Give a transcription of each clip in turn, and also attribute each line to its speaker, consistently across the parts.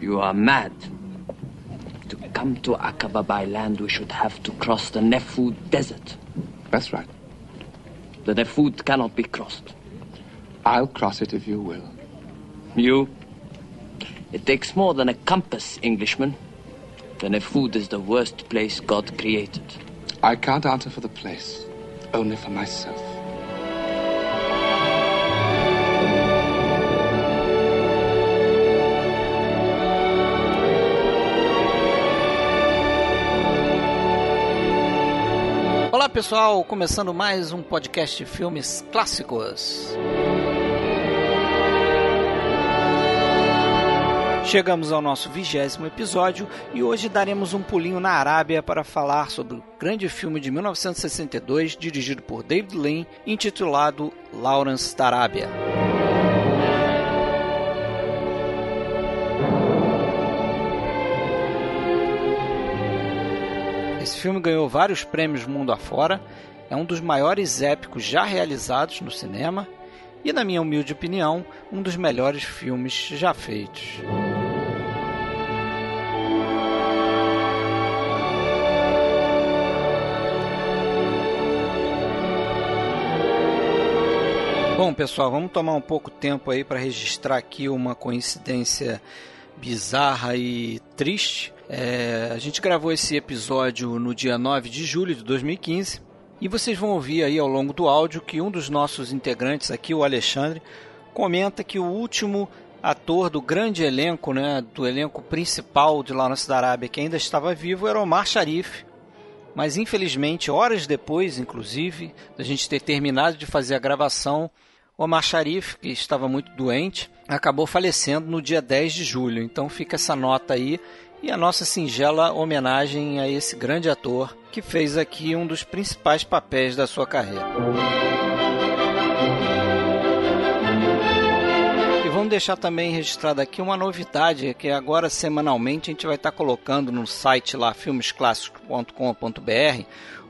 Speaker 1: You are mad. To come to Aqaba by land, we should have to cross the Nefud Desert.
Speaker 2: That's right.
Speaker 1: The Nefud cannot be crossed.
Speaker 2: I'll cross it if you will.
Speaker 1: You? It takes more than a compass, Englishman. The Nefud is the worst place God created.
Speaker 2: I can't answer for the place, only for myself.
Speaker 3: Pessoal, começando mais um podcast de filmes clássicos. Chegamos ao nosso vigésimo episódio e hoje daremos um pulinho na Arábia para falar sobre o grande filme de 1962 dirigido por David Lean, intitulado Lawrence da Arábia. Esse filme ganhou vários prêmios mundo afora, é um dos maiores épicos já realizados no cinema e, na minha humilde opinião, um dos melhores filmes já feitos. Bom, pessoal, vamos tomar um pouco tempo aí para registrar aqui uma coincidência bizarra e triste. É, a gente gravou esse episódio no dia 9 de julho de 2015 e vocês vão ouvir aí ao longo do áudio que um dos nossos integrantes aqui, o Alexandre, comenta que o último ator do grande elenco, né, do elenco principal de Lawrence da Arábia que ainda estava vivo era Omar Sharif. Mas infelizmente, horas depois, inclusive, da gente ter terminado de fazer a gravação, Omar Sharif, que estava muito doente, acabou falecendo no dia 10 de julho. Então fica essa nota aí e a nossa singela homenagem a esse grande ator que fez aqui um dos principais papéis da sua carreira. E vamos deixar também registrado aqui uma novidade que agora semanalmente a gente vai estar colocando no site lá filmesclassicos.com.br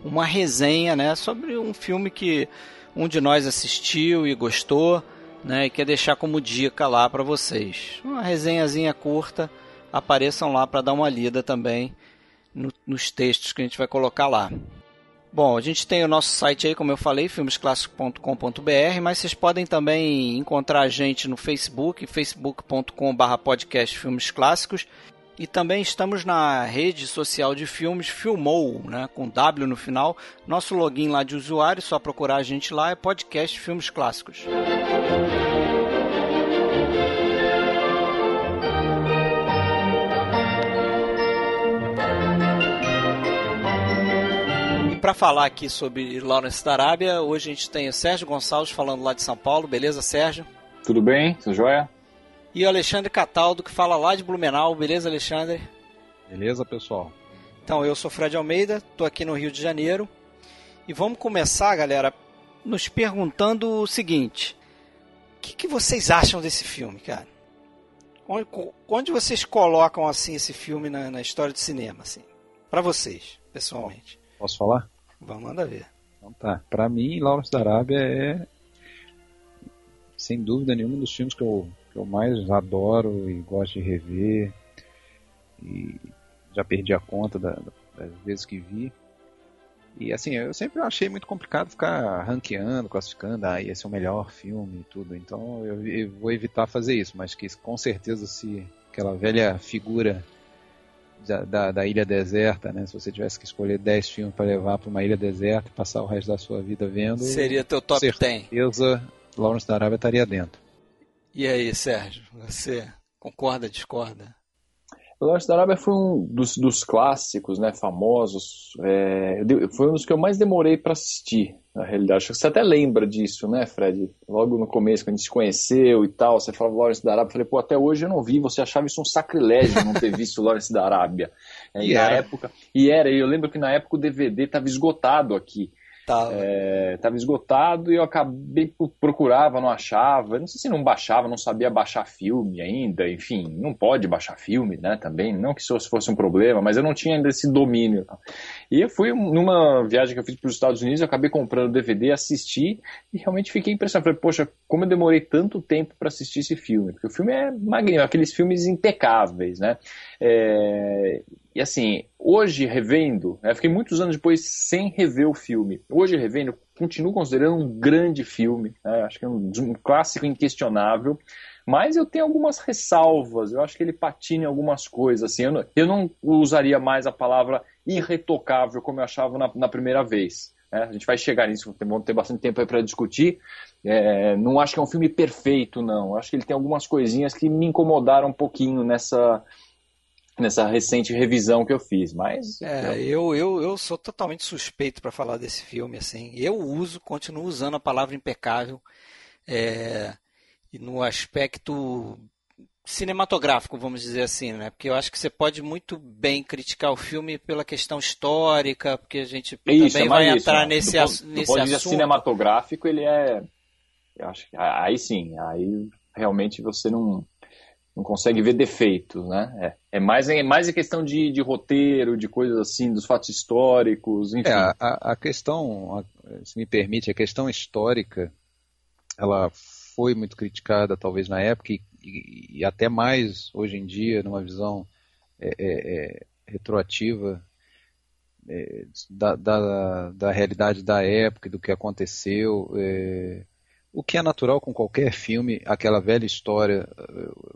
Speaker 3: uma resenha, né, sobre um filme que um de nós assistiu e gostou, né, e quer deixar como dica lá para vocês. Uma resenhazinha curta, apareçam lá para dar uma lida também no, nos textos que a gente vai colocar lá. Bom, a gente tem o nosso site aí, como eu falei, filmesclassicos.com.br, mas vocês podem também encontrar a gente no Facebook, facebook.com.br podcast Filmes Clássicos, e também estamos na rede social de filmes Filmou, né, com W no final. Nosso login lá de usuário, só procurar a gente lá, é podcast Filmes Clássicos. Para falar aqui sobre Lawrence da Arábia, hoje a gente tem o Sérgio Gonçalves falando lá de São Paulo. Beleza, Sérgio?
Speaker 4: Tudo bem? Sou joia?
Speaker 3: E o Alexandre Cataldo, que fala lá de Blumenau. Beleza, Alexandre?
Speaker 5: Beleza, pessoal?
Speaker 3: Então, eu sou Fred Almeida, estou aqui no Rio de Janeiro. E vamos começar, galera, nos perguntando o seguinte: o que, que vocês acham desse filme, cara? Onde, onde, vocês colocam assim esse filme na, na história do cinema, assim? Para vocês, pessoalmente.
Speaker 5: Posso falar?
Speaker 3: Vamos mandar ver.
Speaker 5: Então tá. Pra mim, Lawrence da Arábia é, sem dúvida nenhuma, um dos filmes que eu, que eu mais adoro e gosto de rever. E já perdi a conta da, das vezes que vi. E assim, eu sempre achei muito complicado ficar ranqueando, classificando, ah, esse é o melhor filme e tudo. Então eu, eu vou evitar fazer isso, mas que com certeza se aquela velha figura da, da, da, ilha deserta, né? Se você tivesse que escolher 10 filmes para levar para uma ilha deserta e passar o resto da sua vida vendo.
Speaker 3: Seria teu top 10.
Speaker 5: certeza, Lawrence da Arábia estaria dentro.
Speaker 3: E aí, Sérgio, você concorda, discorda?
Speaker 4: Lawrence da Arábia foi um dos, dos clássicos, né, famosos. É, foi um dos que eu mais demorei para assistir, na realidade. Acho que você até lembra disso, né, Fred? Logo no começo, quando a gente se conheceu e tal, você falava Lawrence da Arábia. Eu falei, pô, até hoje eu não vi. Você achava isso um sacrilégio não ter visto Lawrence da Arábia. É, e, e na era. época. E era, eu lembro que na época o DVD estava esgotado aqui. Tava. É, tava esgotado e eu acabei procurava, não achava. Não sei se não baixava, não sabia baixar filme ainda. Enfim, não pode baixar filme, né? Também, não que isso fosse um problema, mas eu não tinha ainda esse domínio. E eu fui numa viagem que eu fiz para os Estados Unidos, eu acabei comprando DVD, assisti e realmente fiquei impressionado. Falei, poxa, como eu demorei tanto tempo para assistir esse filme? Porque o filme é magnífico, aqueles filmes impecáveis, né? É, e assim, hoje revendo, né, fiquei muitos anos depois sem rever o filme. Hoje revendo, continuo considerando um grande filme, né, acho que é um, um, clássico inquestionável. Mas eu tenho algumas ressalvas, eu acho que ele patina em algumas coisas. Assim, eu, não, eu não usaria mais a palavra irretocável como eu achava na, na primeira vez. Né? A gente vai chegar nisso, vamos ter bastante tempo para discutir. É, não acho que é um filme perfeito, não. Acho que ele tem algumas coisinhas que me incomodaram um pouquinho nessa, nessa recente revisão que eu fiz, mas
Speaker 3: é, eu, eu, eu sou totalmente suspeito para falar desse filme assim. Eu uso, continuo usando a palavra impecável é, no aspecto cinematográfico, vamos dizer assim, né? Porque eu acho que você pode muito bem criticar o filme pela questão histórica, porque a gente isso, também é vai isso, entrar né? nesse, do, nesse do ponto assunto.
Speaker 4: cinematográfico, ele é, eu acho que aí sim, aí realmente você não não consegue ver defeitos, né? É, é mais, é mais a questão de, de roteiro, de coisas assim, dos fatos históricos, enfim. É,
Speaker 5: a, a questão, a, se me permite, a questão histórica, ela foi muito criticada talvez na época e, e, e até mais hoje em dia, numa visão é, é, é retroativa é, da, da, da, realidade da época, do que aconteceu. É, o que é natural com qualquer filme, aquela velha história,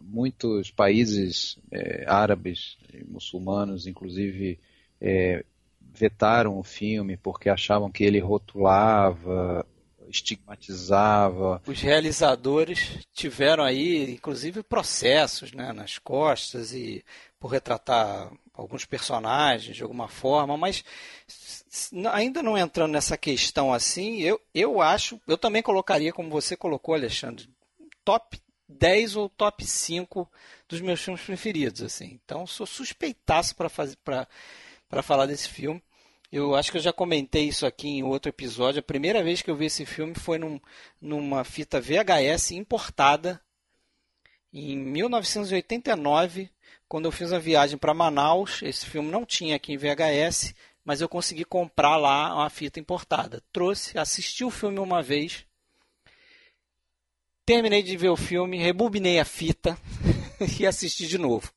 Speaker 5: muitos países é, árabes, muçulmanos, inclusive, é, vetaram o filme porque achavam que ele rotulava, estigmatizava.
Speaker 3: Os realizadores tiveram aí, inclusive, processos né, nas costas e por retratar alguns personagens de alguma forma, mas ainda não entrando nessa questão assim, eu, eu acho, eu também colocaria, como você colocou, Alexandre, top 10 ou top 5 dos meus filmes preferidos. assim. Então, sou suspeitaço para falar desse filme. Eu acho que eu já comentei isso aqui em outro episódio. A primeira vez que eu vi esse filme foi num, numa fita VHS importada em 1989, quando eu fiz a viagem para Manaus. Esse filme não tinha aqui em VHS mas eu consegui comprar lá uma fita importada. Trouxe, assisti o filme uma vez, terminei de ver o filme, rebobinei a fita e assisti de novo.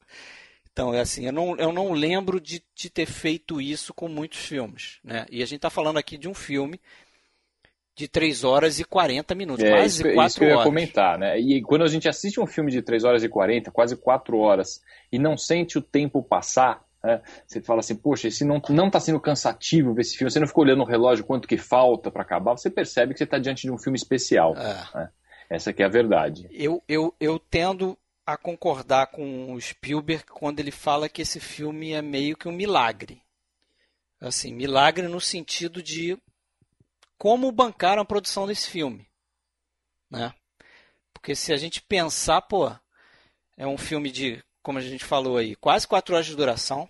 Speaker 3: Então, é assim, eu não, eu não lembro de, de ter feito isso com muitos filmes. Né? E a gente está falando aqui de um filme de 3 horas e 40 minutos, é, quase isso, 4 isso que eu
Speaker 4: ia comentar, né? E quando a gente assiste um filme de 3 horas e 40, quase 4 horas, e não sente o tempo passar, é, você fala assim, poxa, esse não não está sendo cansativo ver esse filme. Você não ficou olhando no relógio quanto que falta para acabar. Você percebe que você está diante de um filme especial. É. Né? Essa que é a verdade.
Speaker 3: Eu, eu, eu tendo a concordar com o Spielberg quando ele fala que esse filme é meio que um milagre. Assim, milagre no sentido de como bancaram a produção desse filme, né? Porque se a gente pensar, pô, é um filme de, como a gente falou aí, quase quatro horas de duração,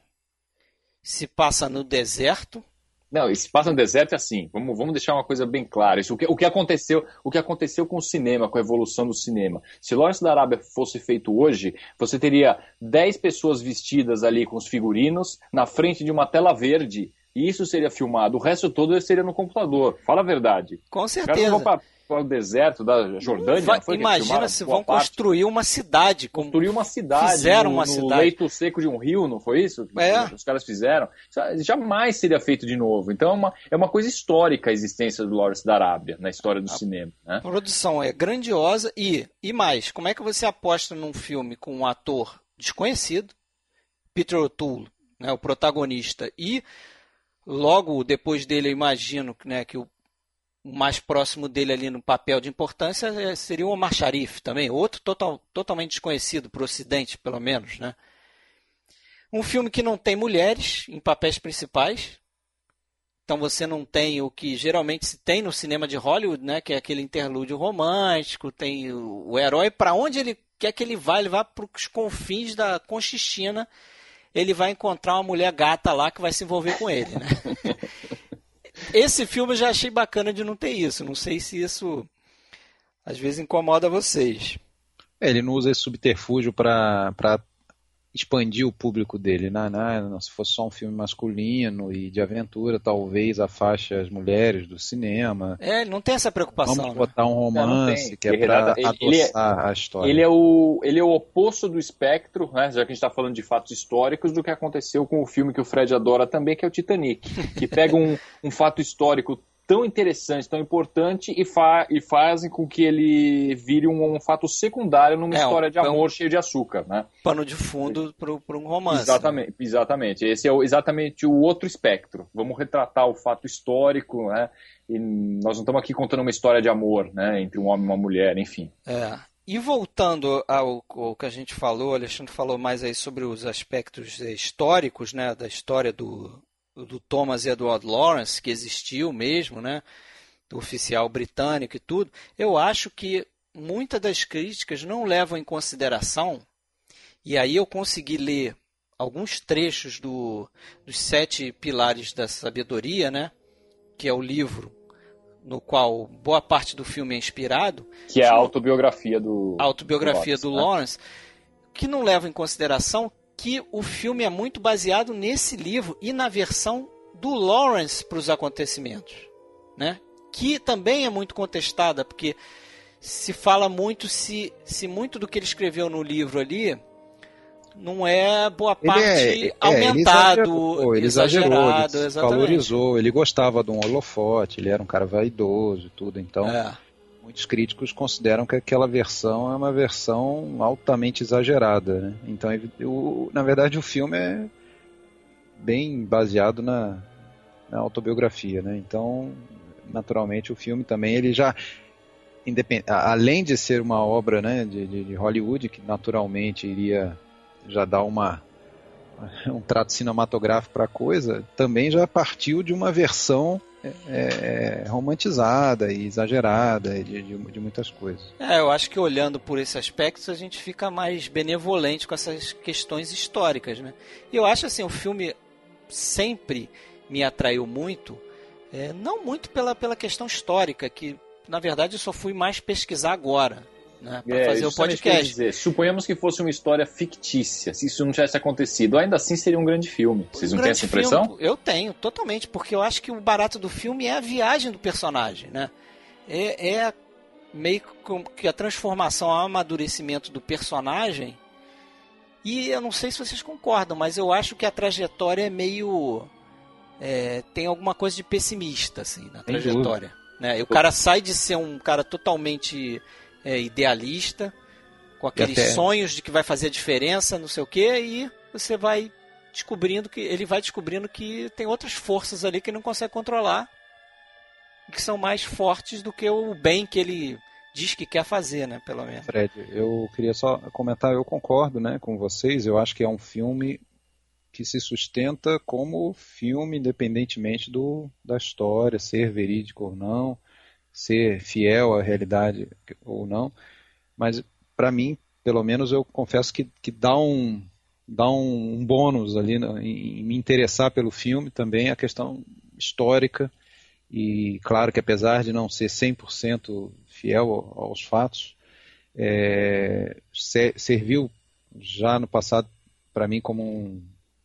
Speaker 3: se passa no deserto.
Speaker 4: Não, se passa no deserto é assim. Vamos, vamos deixar uma coisa bem clara. Isso, o, que, o, que aconteceu, o que aconteceu com o cinema, com a evolução do cinema. Se Lawrence da Arábia fosse feito hoje, você teria 10 pessoas vestidas ali com os figurinos na frente de uma tela verde. Isso seria filmado. O resto todo seria no computador. Fala a verdade.
Speaker 3: Com certeza
Speaker 4: o deserto da Jordânia. Vai,
Speaker 3: imagina se vão parte. construir uma cidade.
Speaker 4: Construir uma cidade.
Speaker 3: Fizeram
Speaker 4: no,
Speaker 3: uma
Speaker 4: no
Speaker 3: cidade.
Speaker 4: leito seco de um rio, não foi isso?
Speaker 3: É.
Speaker 4: Os caras fizeram. Jamais seria feito de novo. Então é uma, é uma coisa histórica a existência do Lawrence da Arábia na história do a cinema. Né?
Speaker 3: A produção é grandiosa e, e mais, como é que você aposta num filme com um ator desconhecido, Peter O'Toole, né, o protagonista, e logo depois dele eu imagino né, que o mais próximo dele ali no papel de importância é, seria o Omar Sharif também, outro total, totalmente desconhecido para o Ocidente, pelo menos. Né? Um filme que não tem mulheres em papéis principais. Então você não tem o que geralmente se tem no cinema de Hollywood, né? que é aquele interlúdio romântico, tem o, o herói para onde ele quer que ele vá, ele vai para os confins da Conchichina, ele vai encontrar uma mulher gata lá que vai se envolver com ele. Né? esse filme eu já achei bacana de não ter isso. Não sei se isso às vezes incomoda vocês.
Speaker 5: É, ele não usa esse subterfúgio para expandir o público dele, né? Não, se fosse só um filme masculino e de aventura, talvez afaste as mulheres do cinema.
Speaker 3: É, não tem essa preocupação.
Speaker 5: Vamos
Speaker 3: né?
Speaker 5: botar um romance que é para adoçar ele é, a história.
Speaker 4: Ele é o, ele é o oposto do espectro, né? já que a gente está falando de fatos históricos, do que aconteceu com o filme que o Fred adora também, que é o Titanic, que pega um, um fato histórico tão interessante, tão importante e, fa e fazem com que ele vire um, um fato secundário numa é, história de amor cheio de açúcar, né?
Speaker 3: Pano de fundo para um romance.
Speaker 4: Exatamente, né? exatamente. Esse é o, exatamente o outro espectro. Vamos retratar o fato histórico, né? E nós não estamos aqui contando uma história de amor, né? Entre um homem e uma mulher, enfim.
Speaker 3: É. E voltando ao, ao, que a gente falou, Alexandre falou mais aí sobre os aspectos históricos, né, da história do, do Thomas Edward Lawrence, que existiu mesmo, né? Do oficial britânico e tudo, eu acho que muitas das críticas não levam em consideração, e aí eu consegui ler alguns trechos do, dos Sete Pilares da Sabedoria, né? Que é o livro no qual boa parte do filme é inspirado.
Speaker 4: Que é a autobiografia do.
Speaker 3: A autobiografia do Lawrence, do Lawrence né? que não leva em consideração que o filme é muito baseado nesse livro e na versão do Lawrence para os acontecimentos, né? Que também é muito contestada porque se fala muito se, se muito do que ele escreveu no livro ali não é boa parte é, é, aumentado,
Speaker 5: ele exagerou, exagerado, ele valorizou, ele gostava de um holofote, ele era um cara vaidoso e tudo, então é muitos críticos consideram que aquela versão é uma versão altamente exagerada. Né? Então, na verdade, o filme é bem baseado na, na autobiografia. Né? Então, naturalmente, o filme também ele já além de ser uma obra né, de, de, Hollywood que naturalmente iria já dar uma um trato cinematográfico para a coisa, também já partiu de uma versão é, é, romantizada e exagerada de, de, de, muitas coisas.
Speaker 3: É, eu acho que olhando por esse aspecto a gente fica mais benevolente com essas questões históricas, né? E eu acho assim, o filme sempre me atraiu muito, é, não muito pela, pela questão histórica, que na verdade eu só fui mais pesquisar agora né, para é, fazer o podcast.
Speaker 4: Dizer, suponhamos que fosse uma história fictícia, se isso não tivesse acontecido, ainda assim seria um grande filme. Vocês um não têm essa impressão?
Speaker 3: Filme, eu tenho, totalmente, porque eu acho que o barato do filme é a viagem do personagem, né? É, é meio que a transformação, o amadurecimento do personagem. E eu não sei se vocês concordam, mas eu acho que a trajetória é meio. É, tem alguma coisa de pessimista, assim, na trajetória. Né? E o cara sai de ser um cara totalmente é, idealista, com aqueles até... sonhos de que vai fazer a diferença, não sei o quê, e você vai descobrindo que ele vai descobrindo que tem outras forças ali que ele não consegue controlar, que são mais fortes do que o bem que ele diz que quer fazer, né, pelo menos.
Speaker 5: Fred, eu queria só comentar, eu concordo, né, com vocês. Eu acho que é um filme que se sustenta como filme independentemente do da história ser verídico ou não ser fiel à realidade ou não, mas para mim, pelo menos eu confesso que, que dá um dá um, um bônus ali em, em, me interessar pelo filme também a questão histórica e claro que apesar de não ser 100% fiel aos fatos, é, serviu já no passado para mim como um,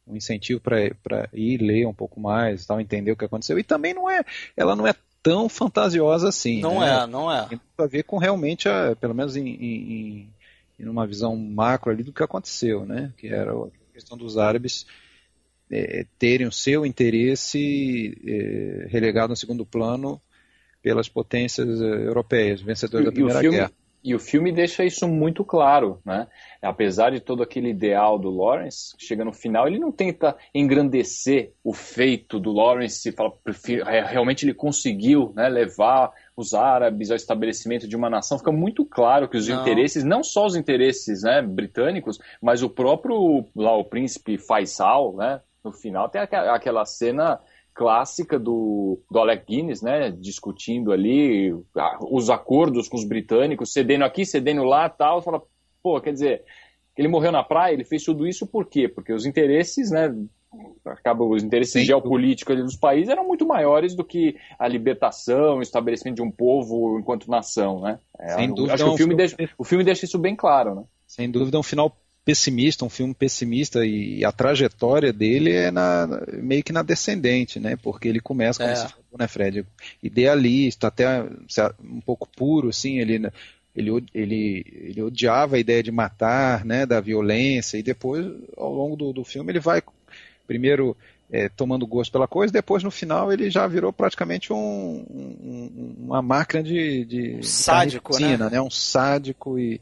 Speaker 5: um incentivo para ir ler um pouco mais, tal, entender o que aconteceu. E também não é, ela não é tão fantasiosa assim.
Speaker 3: Não
Speaker 5: né?
Speaker 3: é, não é.
Speaker 5: Tem a ver com realmente, a, pelo menos em, em, em, uma visão macro ali do que aconteceu, né? Que era a questão dos árabes é, terem o seu interesse é, relegado no segundo plano pelas potências europeias, vencedoras da Primeira
Speaker 4: filme,
Speaker 5: Guerra.
Speaker 4: E o filme deixa isso muito claro, né? Apesar de todo aquele ideal do Lawrence, chega no final, ele não tenta engrandecer o feito do Lawrence e fala, é, realmente ele conseguiu né, levar os árabes ao estabelecimento de uma nação. Fica muito claro que os não. interesses, não só os interesses né, britânicos, mas o próprio lá o príncipe Faisal, né? No final tem aquela cena clássica do, do Alec Guinness, né, discutindo ali os acordos com os britânicos, cedendo aqui, cedendo lá, tal, fala, pô, quer dizer, ele morreu na praia, ele fez tudo isso por quê? Porque os interesses, né, acaba os interesses Sim. geopolíticos dos países eram muito maiores do que a libertação, o estabelecimento de um povo enquanto nação, né?
Speaker 5: É, Sem dúvida.
Speaker 4: Acho que o filme, deixa, o filme deixa isso bem claro, né?
Speaker 5: Sem dúvida, é um final pessimista, um filme pessimista e a trajetória dele é na, meio que na descendente, né? Porque ele começa, como é. você falou, né, Fred? Idealista, até um pouco puro, assim, ele ele, ele, ele odiava a ideia de matar, né, da violência, e depois, ao longo do, do filme, ele vai primeiro é, tomando gosto pela coisa, depois no final ele já virou praticamente um, um, uma máquina de, de
Speaker 3: um sádico,
Speaker 5: né? né? Um sádico e,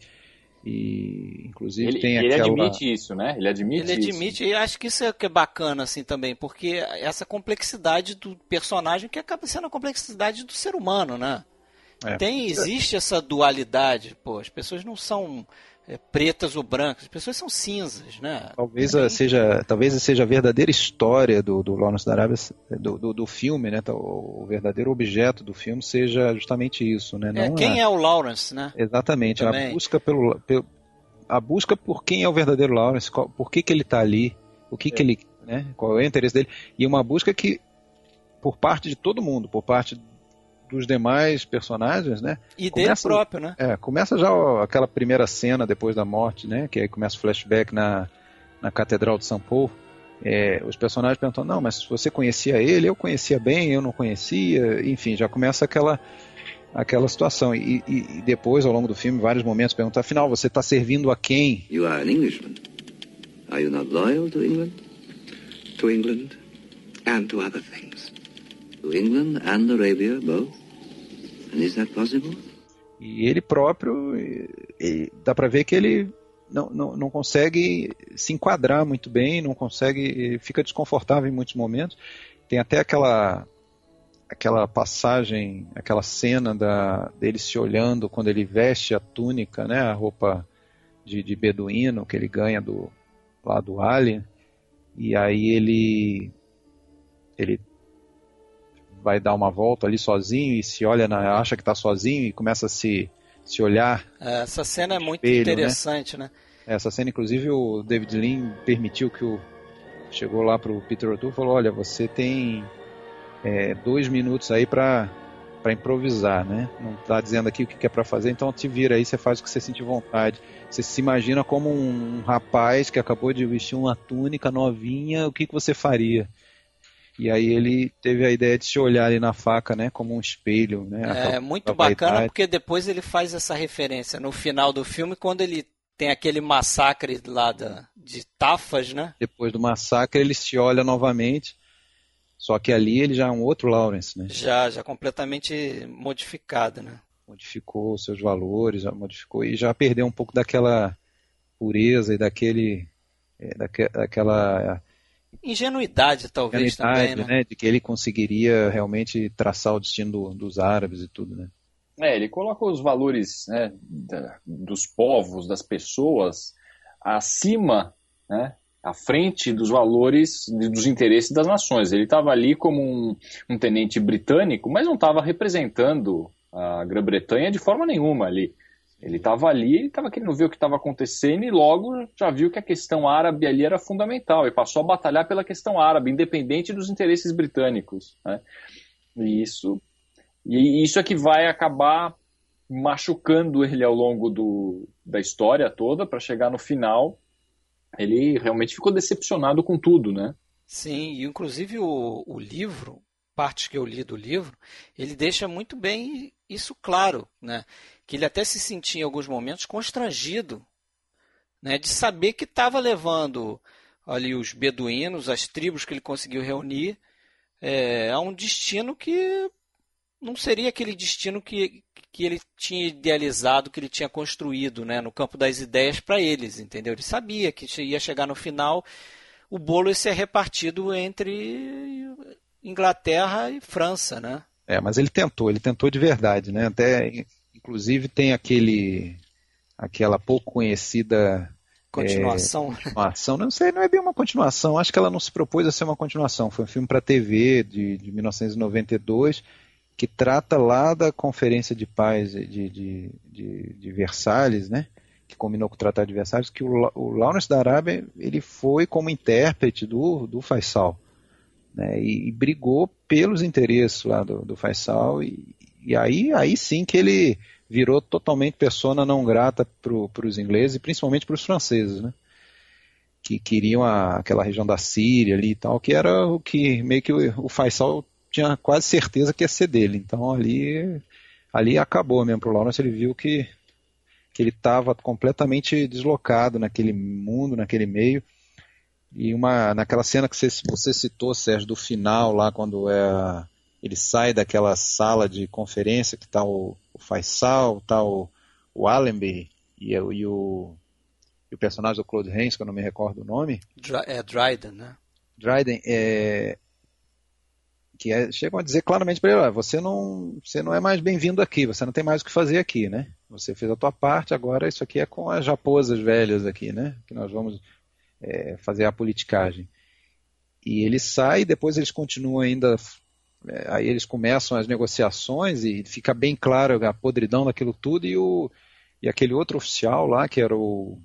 Speaker 5: e inclusive
Speaker 4: ele,
Speaker 5: tem
Speaker 4: ele
Speaker 5: aquela...
Speaker 4: admite isso, né? Ele admite
Speaker 3: Ele admite, isso. e acho que isso é que é bacana assim também, porque essa complexidade do personagem que acaba sendo a complexidade do ser humano, né? É. Tem, existe essa dualidade, pô, as pessoas não são pretas ou brancas, as pessoas são cinzas, né?
Speaker 5: Talvez seja, talvez seja a verdadeira história do, do Lawrence da Arábia, do, do, do, filme, né? O verdadeiro objeto do filme seja justamente isso, né?
Speaker 3: É, não é, quem é... é o Lawrence, né?
Speaker 5: Exatamente, Também. a busca pelo, pelo, a busca por quem é o verdadeiro Lawrence, qual, por que, que ele está ali, o que, que é. ele, né? Qual é o interesse dele e uma busca que por parte de todo mundo, por parte dos demais personagens, né?
Speaker 3: E começa, dele próprio, né?
Speaker 5: É, começa já aquela primeira cena depois da morte, né? Que aí começa o flashback na, na Catedral de São Paulo. É, os personagens perguntam, não, mas você conhecia ele, eu conhecia bem, eu não conhecia, enfim, já começa aquela aquela situação. E, e, e depois, ao longo do filme, vários momentos perguntam, afinal, você está servindo a quem?
Speaker 6: You are an Englishman. Are you not loyal to England? To England and to other things. To England and Arabia both? Is that possible?
Speaker 5: E ele próprio, ele, dá para ver que ele não, não, não consegue se enquadrar muito bem, não consegue, fica desconfortável em muitos momentos. Tem até aquela aquela passagem, aquela cena da, dele se olhando quando ele veste a túnica, né, a roupa de, de beduíno que ele ganha do lá do Alien, e aí ele ele vai dar uma volta ali sozinho e se olha, na, acha que está sozinho e começa a se, se olhar.
Speaker 3: É, essa cena é muito espelho, né? interessante, né?
Speaker 5: né? Essa cena, inclusive, o David Lean permitiu que o. Chegou lá pro Peter O'Toole e falou: Olha, você tem é, dois minutos aí para para improvisar, né? Não está dizendo aqui o que é para fazer, então te vira aí, você faz o que você sentir vontade. Você se imagina como um rapaz que acabou de vestir uma túnica novinha, o que, que você faria? E aí ele teve a ideia de se olhar ali na faca, né, como um espelho, né?
Speaker 3: É muito bacana porque depois ele faz essa referência no final do filme quando ele tem aquele massacre lá da, de Tafas, né?
Speaker 5: Depois do massacre ele se olha novamente, só que ali ele já é um outro Lawrence, né?
Speaker 3: Já, já completamente modificado, né?
Speaker 5: Modificou seus valores, já modificou e já perdeu um pouco daquela pureza e daquele é, daquela
Speaker 3: ingenuidade, talvez, ingenuidade, também, né? né?
Speaker 5: De que ele conseguiria realmente traçar o destino do, dos árabes e tudo, né?
Speaker 4: É, ele coloca os valores né, da, dos povos, das pessoas, acima, né, à frente dos valores, dos interesses das nações. Ele estava ali como um, um tenente britânico, mas não estava representando a Grã-Bretanha de forma nenhuma ali. Ele estava ali, estava querendo ver o que estava acontecendo e logo já viu que a questão árabe ali era fundamental e passou a batalhar pela questão árabe, independente dos interesses britânicos. Né? E isso, e isso é que vai acabar machucando ele ao longo do, da história toda para chegar no final. Ele realmente ficou decepcionado com tudo, né?
Speaker 3: Sim, e inclusive o, o livro, partes que eu li do livro, ele deixa muito bem isso claro, né? Que ele até se sentia em alguns momentos constrangido né, de saber que estava levando ali os beduínos, as tribos que ele conseguiu reunir, é, a um destino que não seria aquele destino que, que ele tinha idealizado, que ele tinha construído né, no campo das ideias para eles, entendeu? Ele sabia que ia chegar no final, o bolo ia ser repartido entre Inglaterra e França, né?
Speaker 5: É, mas ele tentou, ele tentou de verdade, né? Até Inclusive tem aquele aquela pouco conhecida
Speaker 3: continuação.
Speaker 5: É, continuação, não sei, não é bem uma continuação. Acho que ela não se propôs a ser uma continuação. Foi um filme para TV de, de 1992 que trata lá da Conferência de Paz de, de, de, de Versalhes, né? que combinou com o Tratado de Versalhes, que o, o Lawrence da Arábia ele foi como intérprete do, do Faisal. Né, e, e, brigou pelos interesses lá do, do Faisal, e, e aí, aí sim que ele virou totalmente persona não grata para os ingleses e principalmente para os franceses, né? Que queriam a, aquela região da Síria ali e tal, que era o que meio que o, o Faisal tinha quase certeza que ia ser dele. Então ali, ali acabou mesmo para o Lawrence, ele viu que que ele estava completamente deslocado naquele mundo, naquele meio. E uma naquela cena que você, você citou, Sérgio, do final lá, quando é, ele sai daquela sala de conferência que está o, o Faisal, está o, o Allenby e, e, o, e o personagem do Claude Rains, que eu não me recordo o nome.
Speaker 3: É Dryden, né?
Speaker 5: Dryden, é, que é, chegam a dizer claramente para ele, você não, você não é mais bem-vindo aqui, você não tem mais o que fazer aqui, né? Você fez a tua parte, agora isso aqui é com as raposas velhas aqui, né? Que nós vamos é, fazer a politicagem. E ele sai, depois eles continuam ainda, aí eles começam as negociações e fica bem claro a podridão daquilo tudo e o e aquele outro oficial lá que era o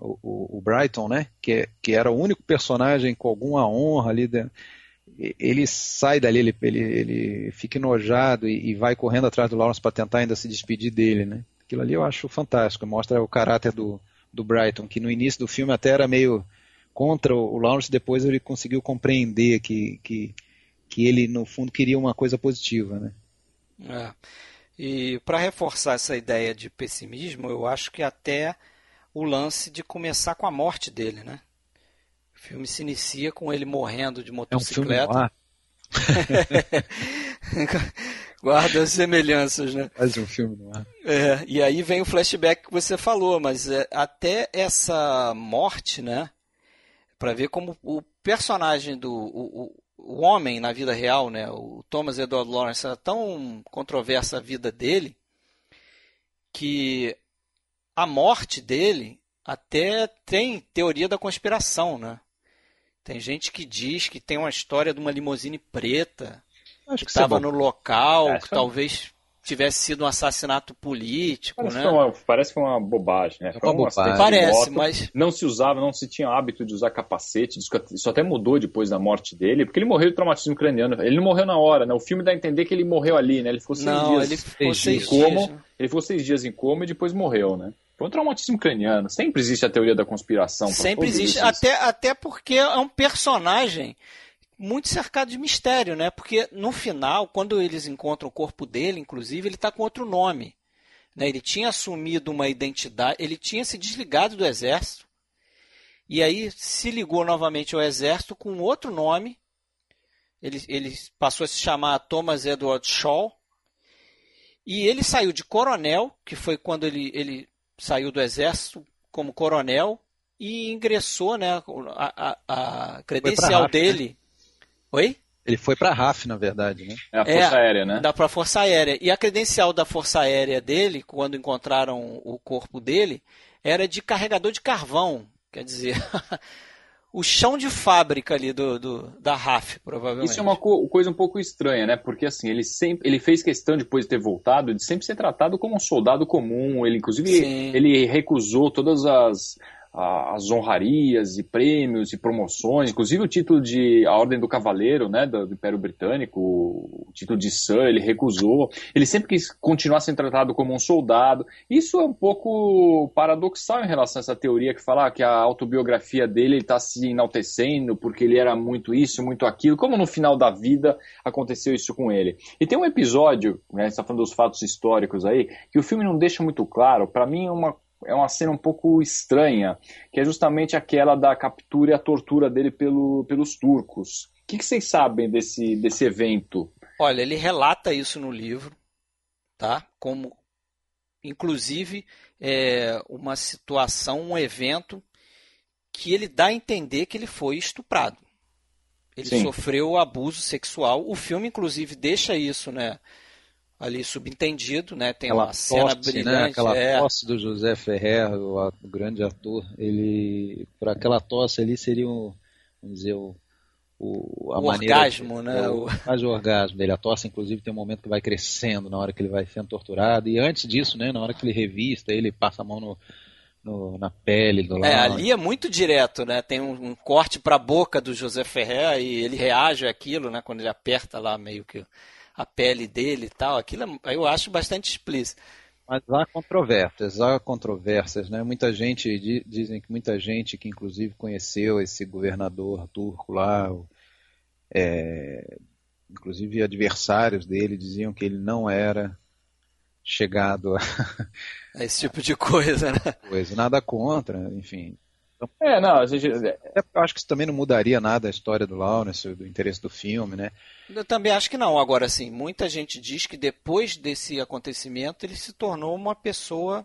Speaker 5: o, o Brighton, né? Que, que era o único personagem com alguma honra ali ele sai dali, ele, ele, ele fica enojado e, e vai correndo atrás do Lawrence para tentar ainda se despedir dele, né? Aquilo ali eu acho fantástico, mostra o caráter do, do Brighton, que no início do filme até era meio contra o Lawrence, depois ele conseguiu compreender que, que, que ele, no fundo, queria uma coisa positiva, né?
Speaker 3: É. E para reforçar essa ideia de pessimismo, eu acho que até o lance de começar com a morte dele, né? O filme se inicia com ele morrendo de motocicleta. É um Guarda as semelhanças, né?
Speaker 5: Mais um filme no ar.
Speaker 3: É, e aí vem o flashback que você falou, mas é, até essa morte, né? Para ver como o personagem do o, o, homem na vida real, né? O Thomas Edward Lawrence era tão controversa a vida dele que a morte dele até tem teoria da conspiração, né? Tem gente que diz que tem uma história de uma limusine preta Acho que estava no local, é, que talvez tivesse sido um assassinato político,
Speaker 4: parece
Speaker 3: né?
Speaker 4: Que é uma, parece que é uma bobagem, né?
Speaker 5: É uma bobagem.
Speaker 3: Parece, moto, mas...
Speaker 4: Não se usava, não se tinha hábito de usar capacete, isso até mudou depois da morte dele, porque ele morreu de traumatismo craniano, ele não morreu na hora, né? O filme dá a entender que ele morreu ali, né? Ele ficou seis
Speaker 3: não,
Speaker 4: dias
Speaker 3: ele ficou seis
Speaker 4: em coma,
Speaker 3: dias, né?
Speaker 4: ele ficou seis dias em coma e depois morreu, né? Foi um traumatismo craniano. Sempre existe a teoria da conspiração.
Speaker 3: Sempre existe. Até, até porque é um personagem muito cercado de mistério, né? Porque no final, quando eles encontram o corpo dele, inclusive, ele está com outro nome. Né? Ele tinha assumido uma identidade, ele tinha se desligado do exército. E aí se ligou novamente ao exército com outro nome. Ele, ele passou a se chamar Thomas Edward Shaw. E ele saiu de coronel, que foi quando ele, ele saiu do exército como coronel e ingressou, né, a, a, a credencial dele. Né? Oi?
Speaker 5: Ele foi para a RAF, na verdade, né?
Speaker 4: É a Força é, Aérea, né?
Speaker 3: Da para a Força Aérea. E a credencial da Força Aérea dele, quando encontraram o corpo dele, era de carregador de carvão. Quer dizer, o chão de fábrica ali do, do, da RAF, provavelmente.
Speaker 4: Isso é uma co coisa um pouco estranha, né? Porque assim, ele sempre ele fez questão, depois de ter voltado, de sempre ser tratado como um soldado comum. Ele, inclusive, ele recusou todas as as honrarias e prêmios e promoções, inclusive o título de a Ordem do Cavaleiro, né, do, Império Britânico, o título de Sir, ele recusou. Ele sempre quis continuar sendo tratado como um soldado. Isso é um pouco paradoxal em relação a essa teoria que fala que a autobiografia dele está se enaltecendo porque ele era muito isso, muito aquilo, como no final da vida aconteceu isso com ele. E tem um episódio, né, está falando dos fatos históricos aí, que o filme não deixa muito claro. Para mim, uma é uma cena um pouco estranha, que é justamente aquela da captura e a tortura dele pelo, pelos turcos. O que, que vocês sabem desse, desse evento?
Speaker 3: Olha, ele relata isso no livro, tá? Como, inclusive, é uma situação, um evento que ele dá a entender que ele foi estuprado. Ele Sim. sofreu abuso sexual. O filme, inclusive, deixa isso, né? Ali subentendido, né? Tem aquela uma cena tosse, né? brilhante.
Speaker 5: Né? Aquela
Speaker 3: é.
Speaker 5: tosse do José Ferrer, o, grande ator, ele, para aquela tosse ali seria um, vamos dizer, o, o, a
Speaker 3: O
Speaker 5: maneira
Speaker 3: orgasmo, né?
Speaker 5: é,
Speaker 3: O-
Speaker 5: o orgasmo dele. A tosse, inclusive, tem um momento que vai crescendo na hora que ele vai sendo torturado. E antes disso, né, na hora que ele revista, ele passa a mão no, no- na pele do
Speaker 3: É,
Speaker 5: lado.
Speaker 3: ali é muito direto, né? Tem um, um corte pra boca do José Ferrer e ele reage àquilo, né? Quando ele aperta lá meio que a pele dele e tal. Aquilo é- eu acho bastante explícito.
Speaker 5: Mas há controvérsias, há controvérsias, né? Muita gente, di- dizem que muita gente que inclusive conheceu esse governador turco lá, é, inclusive adversários dele diziam que ele não era chegado a
Speaker 3: Esse tipo de coisa, né?
Speaker 5: coisa. Nada contra, enfim.
Speaker 4: É, não, a gente,
Speaker 5: Até porque eu acho que isso também não mudaria nada a história do Lawrence, do interesse do filme, né?
Speaker 3: Eu também acho que não. Agora, assim, muita gente diz que depois desse acontecimento ele se tornou uma pessoa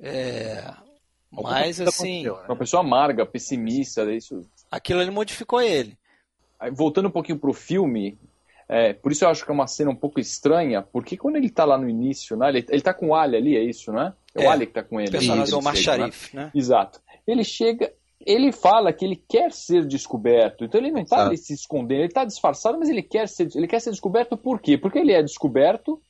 Speaker 3: é, mais assim.
Speaker 5: né?
Speaker 4: uma pessoa amarga, pessimista, isso.
Speaker 3: Aquilo ele modificou ele.
Speaker 4: Aí, Voltando um pouquinho pro filme, é, por isso eu acho que é uma cena um pouco estranha, porque quando ele tá lá no início, né, ele, ele tá com o Ali ali, é isso, né? É,
Speaker 3: É,
Speaker 4: o Ali que tá com ele.
Speaker 3: O personagem
Speaker 4: Ele
Speaker 3: do Omar
Speaker 4: chega, né?
Speaker 3: Sharif, né?
Speaker 4: Exato. Ele chega, ele fala que ele quer ser descoberto. Então ele não está se escondendo, ele está disfarçado, mas ele quer ser, ele quer ser descoberto por quê? Porque ele é descoberto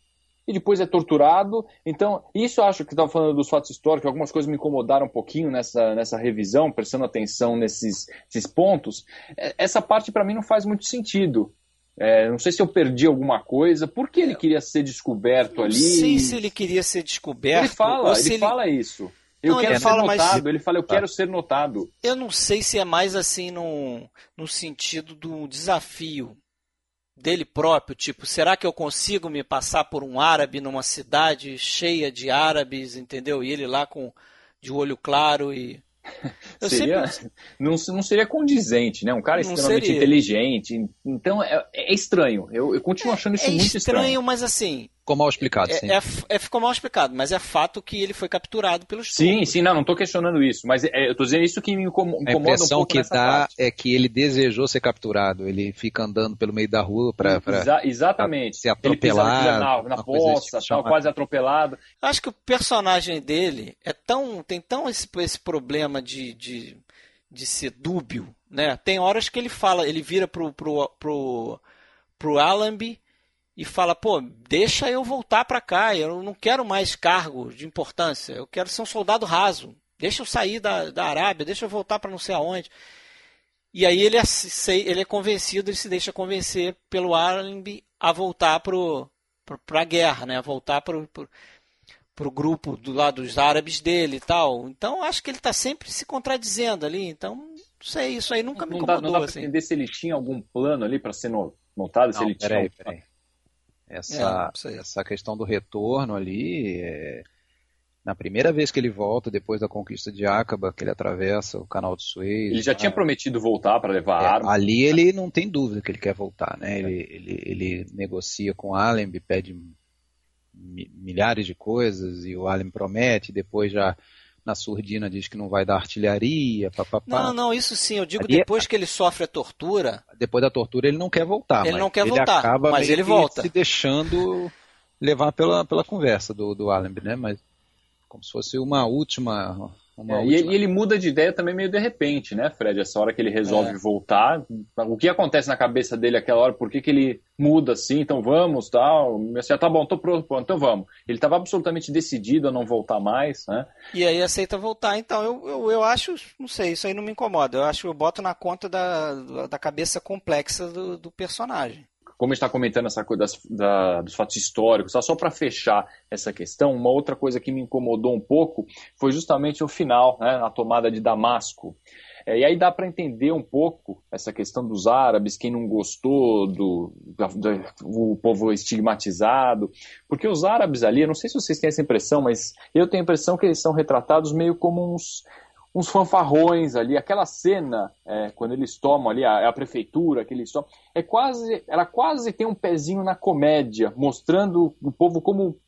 Speaker 4: e depois é torturado. Então, isso eu acho que estava falando dos fatos históricos, algumas coisas me incomodaram um pouquinho nessa, nessa revisão, prestando atenção nesses, nesses pontos. É, Essa parte para mim não faz muito sentido. É, não sei se eu perdi alguma coisa. Por que ele queria ser descoberto
Speaker 3: Não
Speaker 4: ali?
Speaker 3: sei se ele queria ser descoberto.
Speaker 4: Ele fala,
Speaker 3: ou
Speaker 4: ele,
Speaker 3: se ele
Speaker 4: fala isso. Eu
Speaker 3: Não,
Speaker 4: quero
Speaker 3: ele
Speaker 4: ser
Speaker 3: fala, mas-
Speaker 4: notado. Ele fala, eu quero ser notado.
Speaker 3: Eu não sei se é mais assim no, no sentido do desafio dele próprio, tipo, será que eu consigo me passar por um árabe numa cidade cheia de árabes, entendeu? E ele lá com de olho claro e eu
Speaker 4: seria,
Speaker 3: sempre
Speaker 4: não, não seria condizente, né? Um cara
Speaker 3: Não
Speaker 4: extremamente
Speaker 3: seria.
Speaker 4: inteligente. Então é, é estranho. Eu, eu continuo achando isso
Speaker 3: é
Speaker 4: muito
Speaker 3: estranho,
Speaker 4: estranho.
Speaker 3: mas assim,
Speaker 5: Ficou mal explicado, sim.
Speaker 3: é, é, é- ficou mal explicado, mas é fato que ele foi capturado pelos
Speaker 4: Sim,
Speaker 3: turcos.
Speaker 4: sim, não, não estou questionando isso, mas é, eu estou dizendo isso que me incomo-
Speaker 5: A
Speaker 4: incomoda um
Speaker 5: impressão
Speaker 4: pouco
Speaker 5: que
Speaker 4: nessa
Speaker 5: dá
Speaker 4: parte.
Speaker 5: é que ele desejou ser capturado. Ele fica andando pelo meio da rua para
Speaker 4: Exa- exatamente.
Speaker 5: ser
Speaker 4: Ele
Speaker 5: atropelado,
Speaker 4: na, na
Speaker 5: desse
Speaker 4: poça,
Speaker 5: tipo, chamar-
Speaker 4: quase atropelado.
Speaker 3: Acho que o personagem dele é tão tem tão esse, esse problema de, de, de ser dúbio, né? Tem horas que ele fala, ele vira pro pro pro, pro Allenby e fala, pô, deixa eu voltar pra cá, eu não quero mais cargo de importância, eu quero ser um soldado raso, deixa eu sair da, da Arábia, deixa eu voltar pra não sei aonde. E aí ele, ace- ele é convencido, ele se deixa convencer pelo Allenby a voltar pro, pro, pra guerra, né? A voltar pro, pro, pro grupo do lado dos árabes dele e tal. Então acho que ele está sempre se contradizendo ali. Então, não sei, isso aí nunca me
Speaker 4: Não dá,
Speaker 3: incomodou
Speaker 4: não dá para
Speaker 3: assim.
Speaker 4: entender se ele tinha algum plano ali para ser no- notado, se
Speaker 5: Não,
Speaker 4: ele tinha.
Speaker 5: peraí,
Speaker 4: algum-
Speaker 5: peraí.
Speaker 3: É,
Speaker 5: Essa,
Speaker 3: sei.
Speaker 5: essa questão do retorno ali, é, na primeira vez que ele volta, depois da conquista de Acaba, que ele atravessa o canal de Suez.
Speaker 4: Ele já
Speaker 5: lá,
Speaker 4: tinha prometido voltar para levar
Speaker 5: é,
Speaker 4: arma.
Speaker 5: ali ele não tem dúvida que ele quer voltar, né? Ele, ele, ele negocia com Allenby, pede mi- milhares de coisas e o Allen promete, depois já na surdina diz que não vai dar artilharia, papapá.
Speaker 3: Não, não, isso sim, eu digo
Speaker 5: Ali-
Speaker 3: depois que ele sofre a tortura,
Speaker 5: Depois da tortura ele não quer voltar.
Speaker 3: Ele não quer voltar,
Speaker 5: acaba
Speaker 3: mas ele volta.
Speaker 5: se deixando levar pela, pela conversa do, do Allenby, né? Mas como se fosse uma última.
Speaker 4: É, e, ele, ele muda de ideia também meio de repente, né, Fred? Essa hora que ele resolve
Speaker 3: É.
Speaker 4: voltar, o que acontece na cabeça dele aquela hora? Por que, que ele muda assim? Então vamos, tal. Assim, tá bom, tô pronto, pronto, então vamos. Ele estava absolutamente decidido a não voltar mais, né?
Speaker 3: e aí aceita voltar. Então eu, eu, eu acho, não sei, isso aí não me incomoda. Eu acho que eu boto na conta da, da cabeça complexa do, do personagem.
Speaker 4: Como está comentando essa coisa das- da- dos fatos históricos, tá? só para fechar essa questão, uma outra coisa que me incomodou um pouco foi justamente o final, né, a tomada de Damasco. É, e aí dá para entender um pouco essa questão dos árabes, quem não gostou do, o povo estigmatizado, porque os árabes ali, eu não sei se vocês têm essa impressão, mas eu tenho a impressão que eles são retratados meio como uns, uns fanfarrões ali, aquela cena é, quando eles tomam ali a, a prefeitura, que eles tomam, é quase, ela quase tem um pezinho na comédia, mostrando o povo como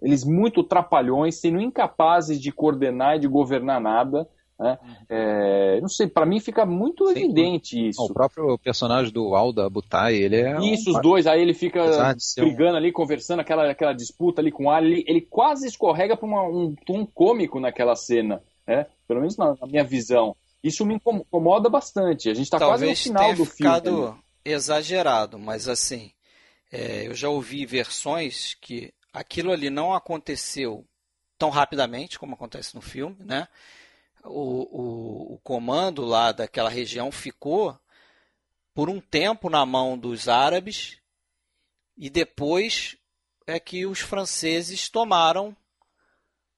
Speaker 4: eles muito trapalhões, sendo incapazes de coordenar e de governar nada. Né? É, não sei, para mim fica muito
Speaker 5: Sim.
Speaker 4: evidente isso.
Speaker 5: O próprio personagem do Alda Butai, ele é. um-
Speaker 4: Isso, os dois, aí ele fica
Speaker 5: ser um-
Speaker 4: brigando ali, conversando, aquela, aquela disputa ali com o Ali, ele, ele quase escorrega para um tom cômico naquela cena, né? Pelo menos na, na minha visão. Isso me incomoda bastante. A gente está quase no final do
Speaker 3: ficado filme. ficado exagerado, mas assim, é, eu já ouvi versões que aquilo ali não aconteceu tão rapidamente como acontece no filme, né? O, o, o comando lá daquela região ficou por um tempo na mão dos árabes e depois é que os franceses tomaram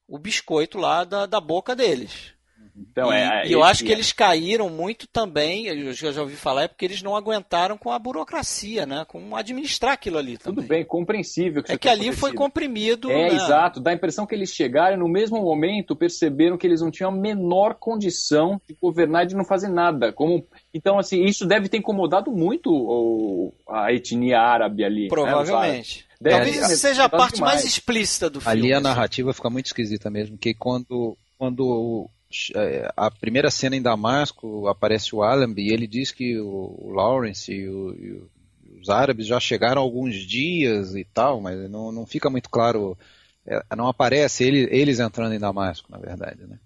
Speaker 3: o biscoito lá da, da boca deles. Então, e, é, e eu acho que é. eles caíram muito também, eu já ouvi falar, é porque eles não aguentaram com a burocracia, né? Com administrar aquilo ali também.
Speaker 4: Tudo bem, compreensível.
Speaker 3: Que é que ali foi comprimido.
Speaker 4: É, né? exato. Dá a impressão que eles chegaram no mesmo momento perceberam que eles não tinham a menor condição de governar e de não fazer nada. Como... Então, assim, isso deve ter incomodado muito o... a etnia árabe ali. Né,
Speaker 3: Provavelmente. Né? Talvez seja a parte demais. mais explícita do filme.
Speaker 5: Ali a assim. narrativa fica muito esquisita mesmo, que quando, quando é, a primeira cena em Damasco aparece o Allenby e ele diz que o, Lawrence e, o, e, os árabes já chegaram alguns dias e tal, mas não, não fica muito claro, é, não aparece ele, eles entrando em Damasco, na verdade, né?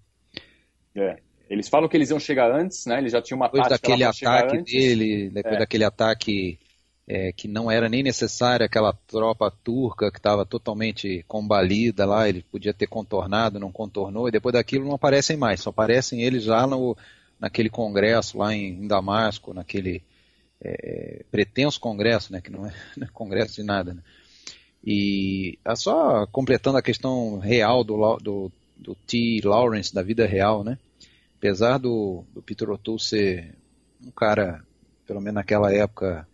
Speaker 4: É. Eles falam que eles iam chegar antes, né? Eles já tinham uma
Speaker 5: depois daquele ataque dele, depois é. daquele ataque é, que não era nem necessária aquela tropa turca que estava totalmente combalida lá, ele podia ter contornado, não contornou, e depois daquilo não aparecem mais, só aparecem eles lá no, naquele congresso lá em, em Damasco, naquele é, pretenso congresso, né, que não é, não é congresso de nada. Né? E é só completando a questão real do, do, do T. Lawrence, da vida real, né? apesar do, do Peter O'Toole ser um cara, pelo menos naquela época,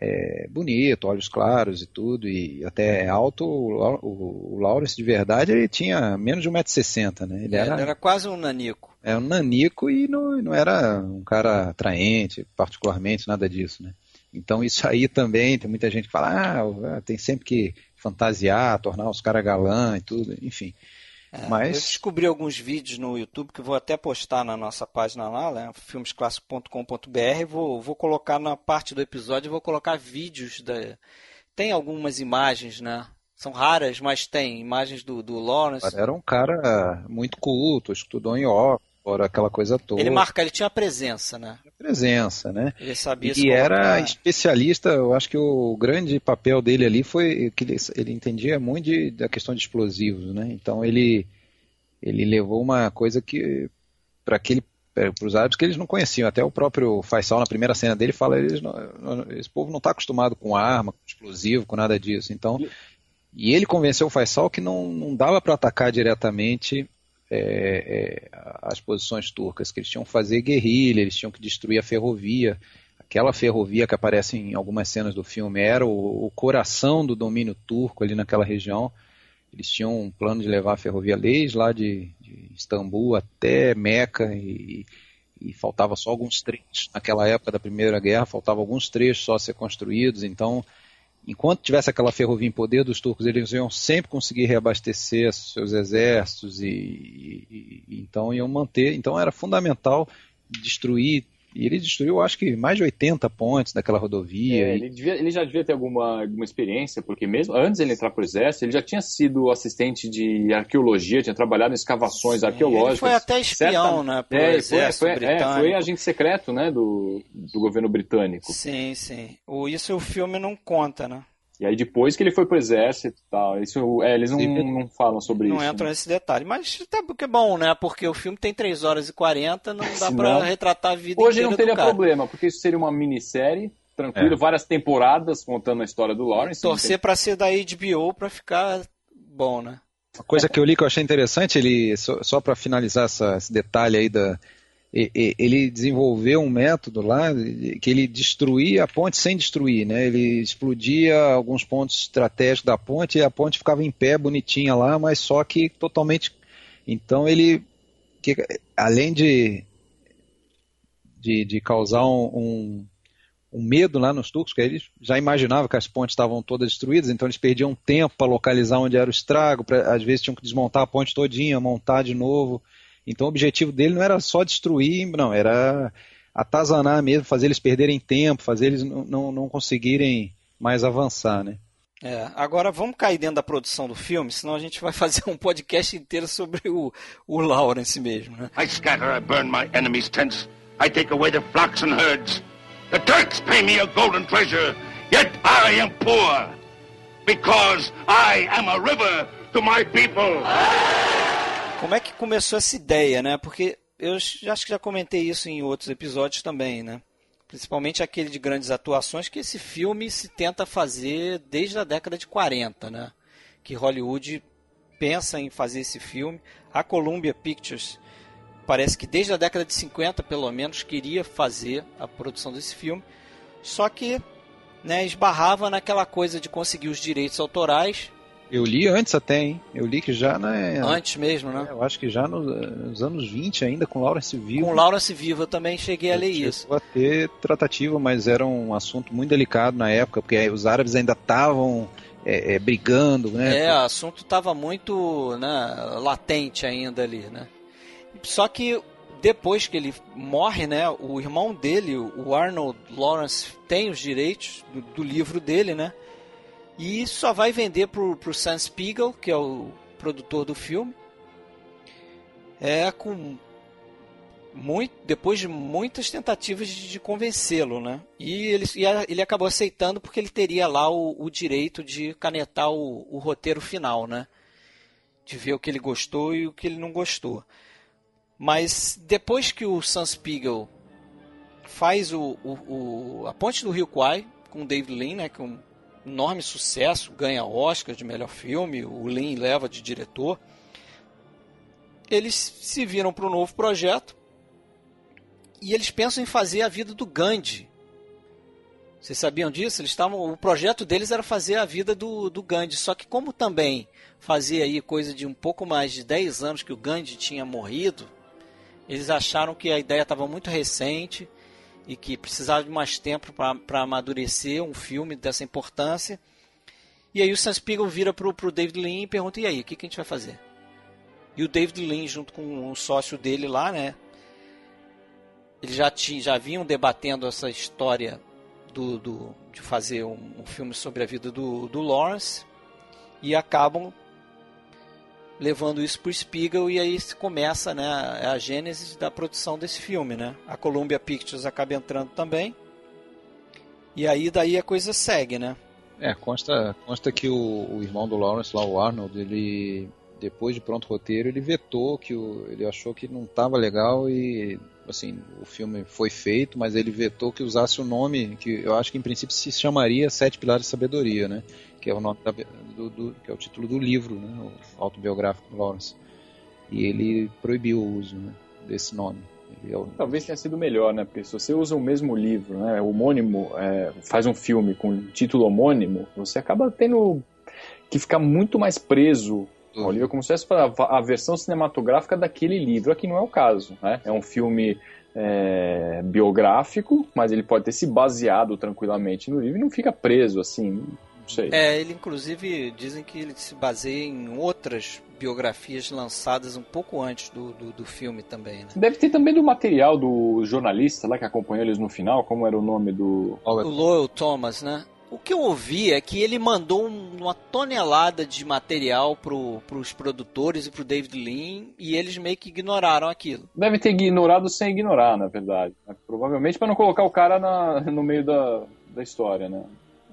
Speaker 5: é, bonito, olhos claros e tudo, e até alto, o, o, o Lawrence de verdade ele tinha menos de 1,60m, né?
Speaker 3: Ele, é, era, era quase um nanico.
Speaker 5: É um nanico e não, não era um cara atraente, particularmente, nada disso, né? Então isso aí também, tem muita gente que fala, ah, tem sempre que fantasiar, tornar os caras galã e tudo, enfim.
Speaker 3: É, Mas... Eu descobri alguns vídeos no YouTube que vou até postar na nossa página lá, né, filmesclassico.com.br. Vou, vou colocar na parte do episódio, vou colocar vídeos. Da... Tem algumas imagens, né? São raras, mas tem imagens do, do Lawrence.
Speaker 5: Era um cara muito culto, estudou em Oxford, fora aquela coisa toda.
Speaker 3: Ele marca, ele tinha presença, né?
Speaker 5: Presença, né?
Speaker 3: Ele sabia
Speaker 5: E era especialista, eu acho que o grande papel dele ali foi que ele, ele entendia muito de, da questão de explosivos, né? Então ele ele levou uma coisa que para aquele para os árabes que eles não conheciam. Até o próprio Faisal, na primeira cena dele, fala: eles não, esse povo não está acostumado com arma, com explosivo, com nada disso. Então, e ele convenceu o Faisal que não, não dava para atacar diretamente é, é, as posições turcas, que eles tinham que fazer guerrilha, eles tinham que destruir a ferrovia. Aquela ferrovia que aparece em algumas cenas do filme era o, o coração do domínio turco ali naquela região. Eles tinham um plano de levar a ferrovia desde lá de, de Istambul até Meca e, e faltava só alguns trechos. Naquela época da Primeira Guerra, faltavam alguns trechos só a ser construídos, então enquanto tivesse aquela ferrovia em poder dos turcos, eles iam sempre conseguir reabastecer seus exércitos e, e, e então iam manter. Então era fundamental destruir e ele destruiu, acho que, mais de 80 pontes daquela rodovia.
Speaker 4: É, ele, devia, ele, já devia ter alguma, alguma experiência, porque mesmo antes de ele entrar para o exército, ele já tinha sido assistente de arqueologia, tinha trabalhado em escavações Sim, arqueológicas. Ele
Speaker 3: foi até espião, certa... né?
Speaker 4: É, exército foi, foi, é, foi, agente secreto, né, do, do governo britânico.
Speaker 3: Sim, sim. O, isso o filme não conta, né?
Speaker 4: E aí depois que ele foi pro exército e tal, isso, é, eles não, não falam sobre
Speaker 3: não
Speaker 4: isso.
Speaker 3: Não entram né? nesse detalhe, mas até porque é bom, né? Porque o filme tem 3 horas e 40, não dá para retratar a vida
Speaker 4: Hoje
Speaker 3: não
Speaker 4: teria problema, porque isso seria uma minissérie, tranquilo, é. várias temporadas contando a história do Lawrence.
Speaker 3: Torcer tem... para ser da HBO para ficar bom, né?
Speaker 5: Uma coisa que eu li que eu achei interessante, ele só, só para finalizar essa, esse detalhe aí da, ele desenvolveu um método lá que ele destruía a ponte sem destruir, né? Ele explodia alguns pontos estratégicos da ponte e a ponte ficava em pé, bonitinha lá, mas só que totalmente. Então ele, que, além de, de, de causar um, um, medo lá nos turcos, que eles já imaginavam que as pontes estavam todas destruídas, então eles perdiam tempo para localizar onde era o estrago, pra, às vezes tinham que desmontar a ponte todinha, montar de novo. Então o objetivo dele não era só destruir, não, era atazanar mesmo, fazer eles perderem tempo, fazer eles não, não, não conseguirem mais avançar, né?
Speaker 3: É, agora vamos cair dentro da produção do filme, senão a gente vai fazer um podcast inteiro sobre o, o Lawrence mesmo, né?
Speaker 7: I scatter, I burn my enemies' tents. I take away their flocks and herds. The Turks pay me a golden treasure, yet I am poor. Because I am a river to my people.
Speaker 3: Como é que começou essa ideia, né? Porque eu acho que já comentei isso em outros episódios também, né? principalmente aquele de grandes atuações, que esse filme se tenta fazer desde a década de 40, né? Que Hollywood pensa em fazer esse filme. A Columbia Pictures parece que desde a década de 50, pelo menos, queria fazer a produção desse filme, só que né, esbarrava naquela coisa de conseguir os direitos autorais
Speaker 5: eu li antes até, hein? Eu li que já na.
Speaker 3: Antes mesmo, né?
Speaker 5: É, eu acho que já nos, nos, anos 20 ainda, com Laurence Viva.
Speaker 3: Com Laurence Viva eu também cheguei a ler isso.
Speaker 5: a ter tratativa, mas era um assunto muito delicado na época, porque os árabes ainda estavam é, é, brigando, né?
Speaker 3: É, o assunto estava muito né, latente ainda ali, né? Só que depois que ele morre, né, o irmão dele, o Arnold Lawrence, tem os direitos do, do livro dele, né? E só vai vender pro, pro Sam Spiegel, que é o produtor do filme. É com muito, depois de muitas tentativas de, de convencê-lo, né? E ele, e ele acabou aceitando porque ele teria lá o, o direito de canetar o, o, roteiro final, né? De ver o que ele gostou e o que ele não gostou. Mas depois que o Sam Spiegel faz o, o, a Ponte do Rio Kwai com o David Lean, né? Que é um enorme sucesso, ganha Oscar de melhor filme, o Lin leva de diretor. Eles se viram para um novo projeto e eles pensam em fazer a vida do Gandhi. Vocês sabiam disso? Eles estavam, o projeto deles era fazer a vida do, do Gandhi, só que como também fazia aí coisa de um pouco mais de 10 anos que o Gandhi tinha morrido, eles acharam que a ideia estava muito recente e que precisava de mais tempo para amadurecer um filme dessa importância. E aí o Sam Spiegel vira para o David Lean e pergunta, e aí, o que, que a gente vai fazer? E o David Lean, junto com um sócio dele lá, né? Eles já, tinham, já vinham debatendo essa história do, do de fazer um, um, filme sobre a vida do, do Lawrence e acabam levando isso para o Spiegel e aí começa né, a gênese da produção desse filme. Né? A Columbia Pictures acaba entrando também e aí daí a coisa segue, né?
Speaker 5: É, consta, consta que o, o irmão do Lawrence, lá, o Arnold, ele depois de pronto roteiro, ele vetou que o, ele achou que não estava legal e assim, o filme foi feito, mas ele vetou que usasse o nome que eu acho que em princípio se chamaria Sete Pilares de Sabedoria, né? Que é o nome da, do, do, que é o título do livro, né, o autobiográfico do Lawrence. E ele proibiu o uso né, desse nome. É o...
Speaker 4: Talvez tenha sido melhor, né? Porque se você usa o mesmo livro, né, homônimo, é, faz um filme com título homônimo, você acaba tendo que ficar muito mais preso ao livro, como se fosse a, a versão cinematográfica daquele livro. Aqui não é o caso, né? É um filme é, biográfico, mas ele pode ter se baseado tranquilamente no livro e não fica preso assim sei.
Speaker 3: É, ele inclusive dizem que ele se baseia em outras biografias lançadas um pouco antes do, do, do filme também, né?
Speaker 4: Deve ter também do material do jornalista lá que acompanhou eles no final, como era o nome do...
Speaker 3: O Lowell Thomas, né? O que eu ouvi é que ele mandou uma tonelada de material para os produtores e para o David Lean e eles meio que ignoraram aquilo.
Speaker 4: Deve ter ignorado sem ignorar, na verdade. Provavelmente para não colocar o cara na, no meio da, da história, né?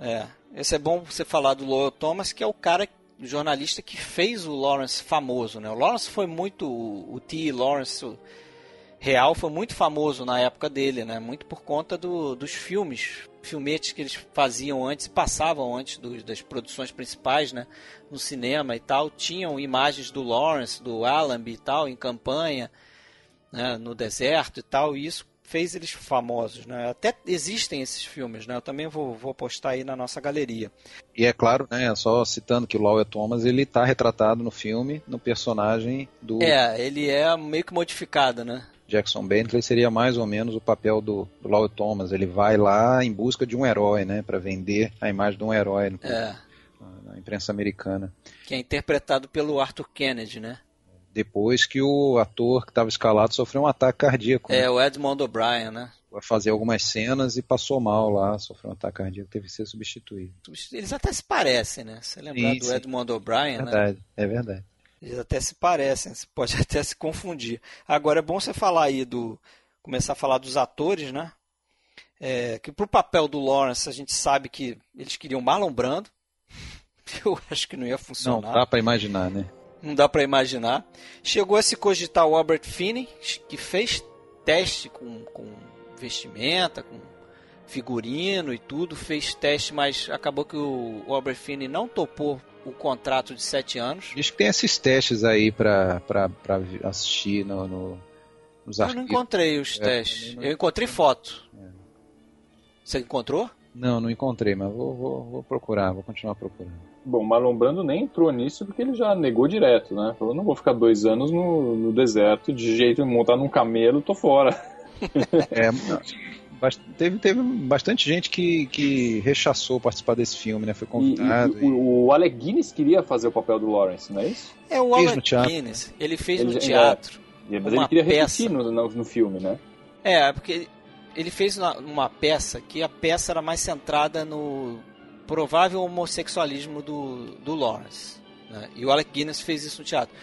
Speaker 3: É. Esse é bom você falar do Lowell Thomas, que é o cara, o jornalista que fez o Lawrence famoso, né? O Lawrence foi muito, o T. Lawrence real foi muito famoso na época dele, né? Muito por conta do, dos filmes, filmetes que eles faziam antes passavam antes do, das produções principais, né? No cinema e tal, tinham imagens do Lawrence, do Allenby e tal, em campanha, né? no deserto e tal, e isso fez eles famosos, né? Até existem esses filmes, né? Eu também vou, vou postar aí na nossa galeria.
Speaker 5: E é claro, né? Só citando que o Lawyer Thomas ele está retratado no filme no personagem do.
Speaker 3: É, ele é meio que modificado, né?
Speaker 5: Jackson Bentley seria mais ou menos o papel do, do Lawyer Thomas. Ele vai lá em busca de um herói, né? Para vender a imagem de um herói no,
Speaker 3: é.
Speaker 5: na imprensa americana.
Speaker 3: Que é interpretado pelo Arthur Kennedy, né?
Speaker 5: Depois que o ator que estava escalado sofreu um ataque cardíaco.
Speaker 3: É,
Speaker 5: né?
Speaker 3: o Edmond O'Brien, né?
Speaker 5: Vai fazer algumas cenas e passou mal lá, sofreu um ataque cardíaco, teve que ser substituído.
Speaker 3: Eles até se parecem, né? Você lembrar
Speaker 5: Sim,
Speaker 3: do
Speaker 5: sim.
Speaker 3: Edmond O'Brien,
Speaker 5: É
Speaker 3: né?
Speaker 5: verdade, é verdade.
Speaker 3: Eles até se parecem, você pode até se confundir. Agora é bom você falar aí do. começar a falar dos atores, né? É, que pro papel do Lawrence a gente sabe que eles queriam Marlon Brando. Eu acho que não ia
Speaker 5: Não,
Speaker 3: funcionar.
Speaker 5: dá pra imaginar, né?
Speaker 3: Não dá pra imaginar. Chegou a se cogitar o Albert Finney, que fez teste com, com vestimenta, com figurino e tudo, fez teste, mas acabou que o, o Albert Finney não topou o contrato de sete anos.
Speaker 5: Diz que tem esses testes aí vi- assistir no, no- nos
Speaker 3: Eu não
Speaker 5: arquivos.
Speaker 3: encontrei os
Speaker 5: É,
Speaker 3: testes.
Speaker 5: não
Speaker 3: Eu encontrei foto. Você encontrou?
Speaker 5: Não, não encontrei, mas vou, vou, vou procurar, vou continuar procurando.
Speaker 4: Bom, Marlon Brando nem entrou nisso porque ele já negou direto, né? Falou, não vou ficar dois anos no, no deserto de jeito de montar num camelo, tô fora.
Speaker 5: É, teve, teve bastante gente que, que rechaçou participar desse filme, né? Foi
Speaker 4: E,
Speaker 5: convidado.
Speaker 4: e o, o Alec Guinness queria fazer o papel do Lawrence, não é isso?
Speaker 3: É o
Speaker 5: Fez
Speaker 3: Alec. Guinness. Ele fez
Speaker 4: Ele
Speaker 3: no
Speaker 4: já-
Speaker 3: teatro.
Speaker 4: E- Mas
Speaker 3: Uma
Speaker 4: ele queria
Speaker 3: peça.
Speaker 4: repetir no, no, no filme, né?
Speaker 3: É, porque ele fez uma, uma peça que a peça era mais centrada no provável homossexualismo do, do Lawrence. né? E o Alec Guinness fez isso no teatro.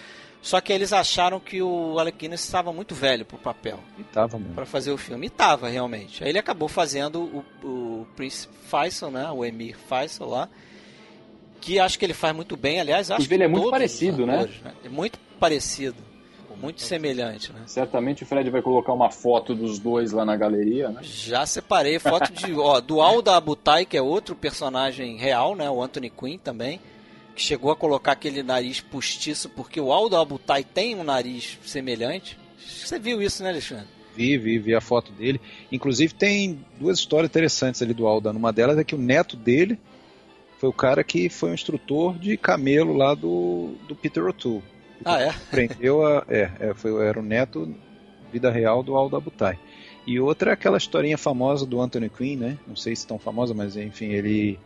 Speaker 3: Só que eles acharam que o Alec Guinness estava muito velho pro papel,
Speaker 5: E tava mesmo.
Speaker 3: para fazer o filme. E tava, realmente. Aí ele acabou fazendo o, o Prince Faisal, né? O Emir Faisal lá. Que acho que ele faz muito bem, aliás, acho
Speaker 4: ele é muito parecido, né?
Speaker 3: atores, É muito parecido. Muito semelhante, né?
Speaker 4: Certamente o Fred vai colocar uma foto dos dois lá na galeria, né?
Speaker 3: Já separei foto de, ó, do Alda Abutai, que é outro personagem real, né? O Anthony Quinn também, que chegou a colocar aquele nariz postiço, porque o Alda Abutai tem um nariz semelhante. Você viu isso, né, Alexandre?
Speaker 5: Vi, vi, vi a foto dele. Inclusive tem duas histórias interessantes ali do Aldan. Uma delas é que o neto dele foi o cara que foi o instrutor de camelo lá do, do Peter O'Toole.
Speaker 3: Ah, é?
Speaker 5: Prendeu a. É, é, foi, era o neto, vida real do Aldo Abutai. E outra é aquela historinha famosa do Anthony Quinn, né? Não sei se tão famosa, mas enfim, ele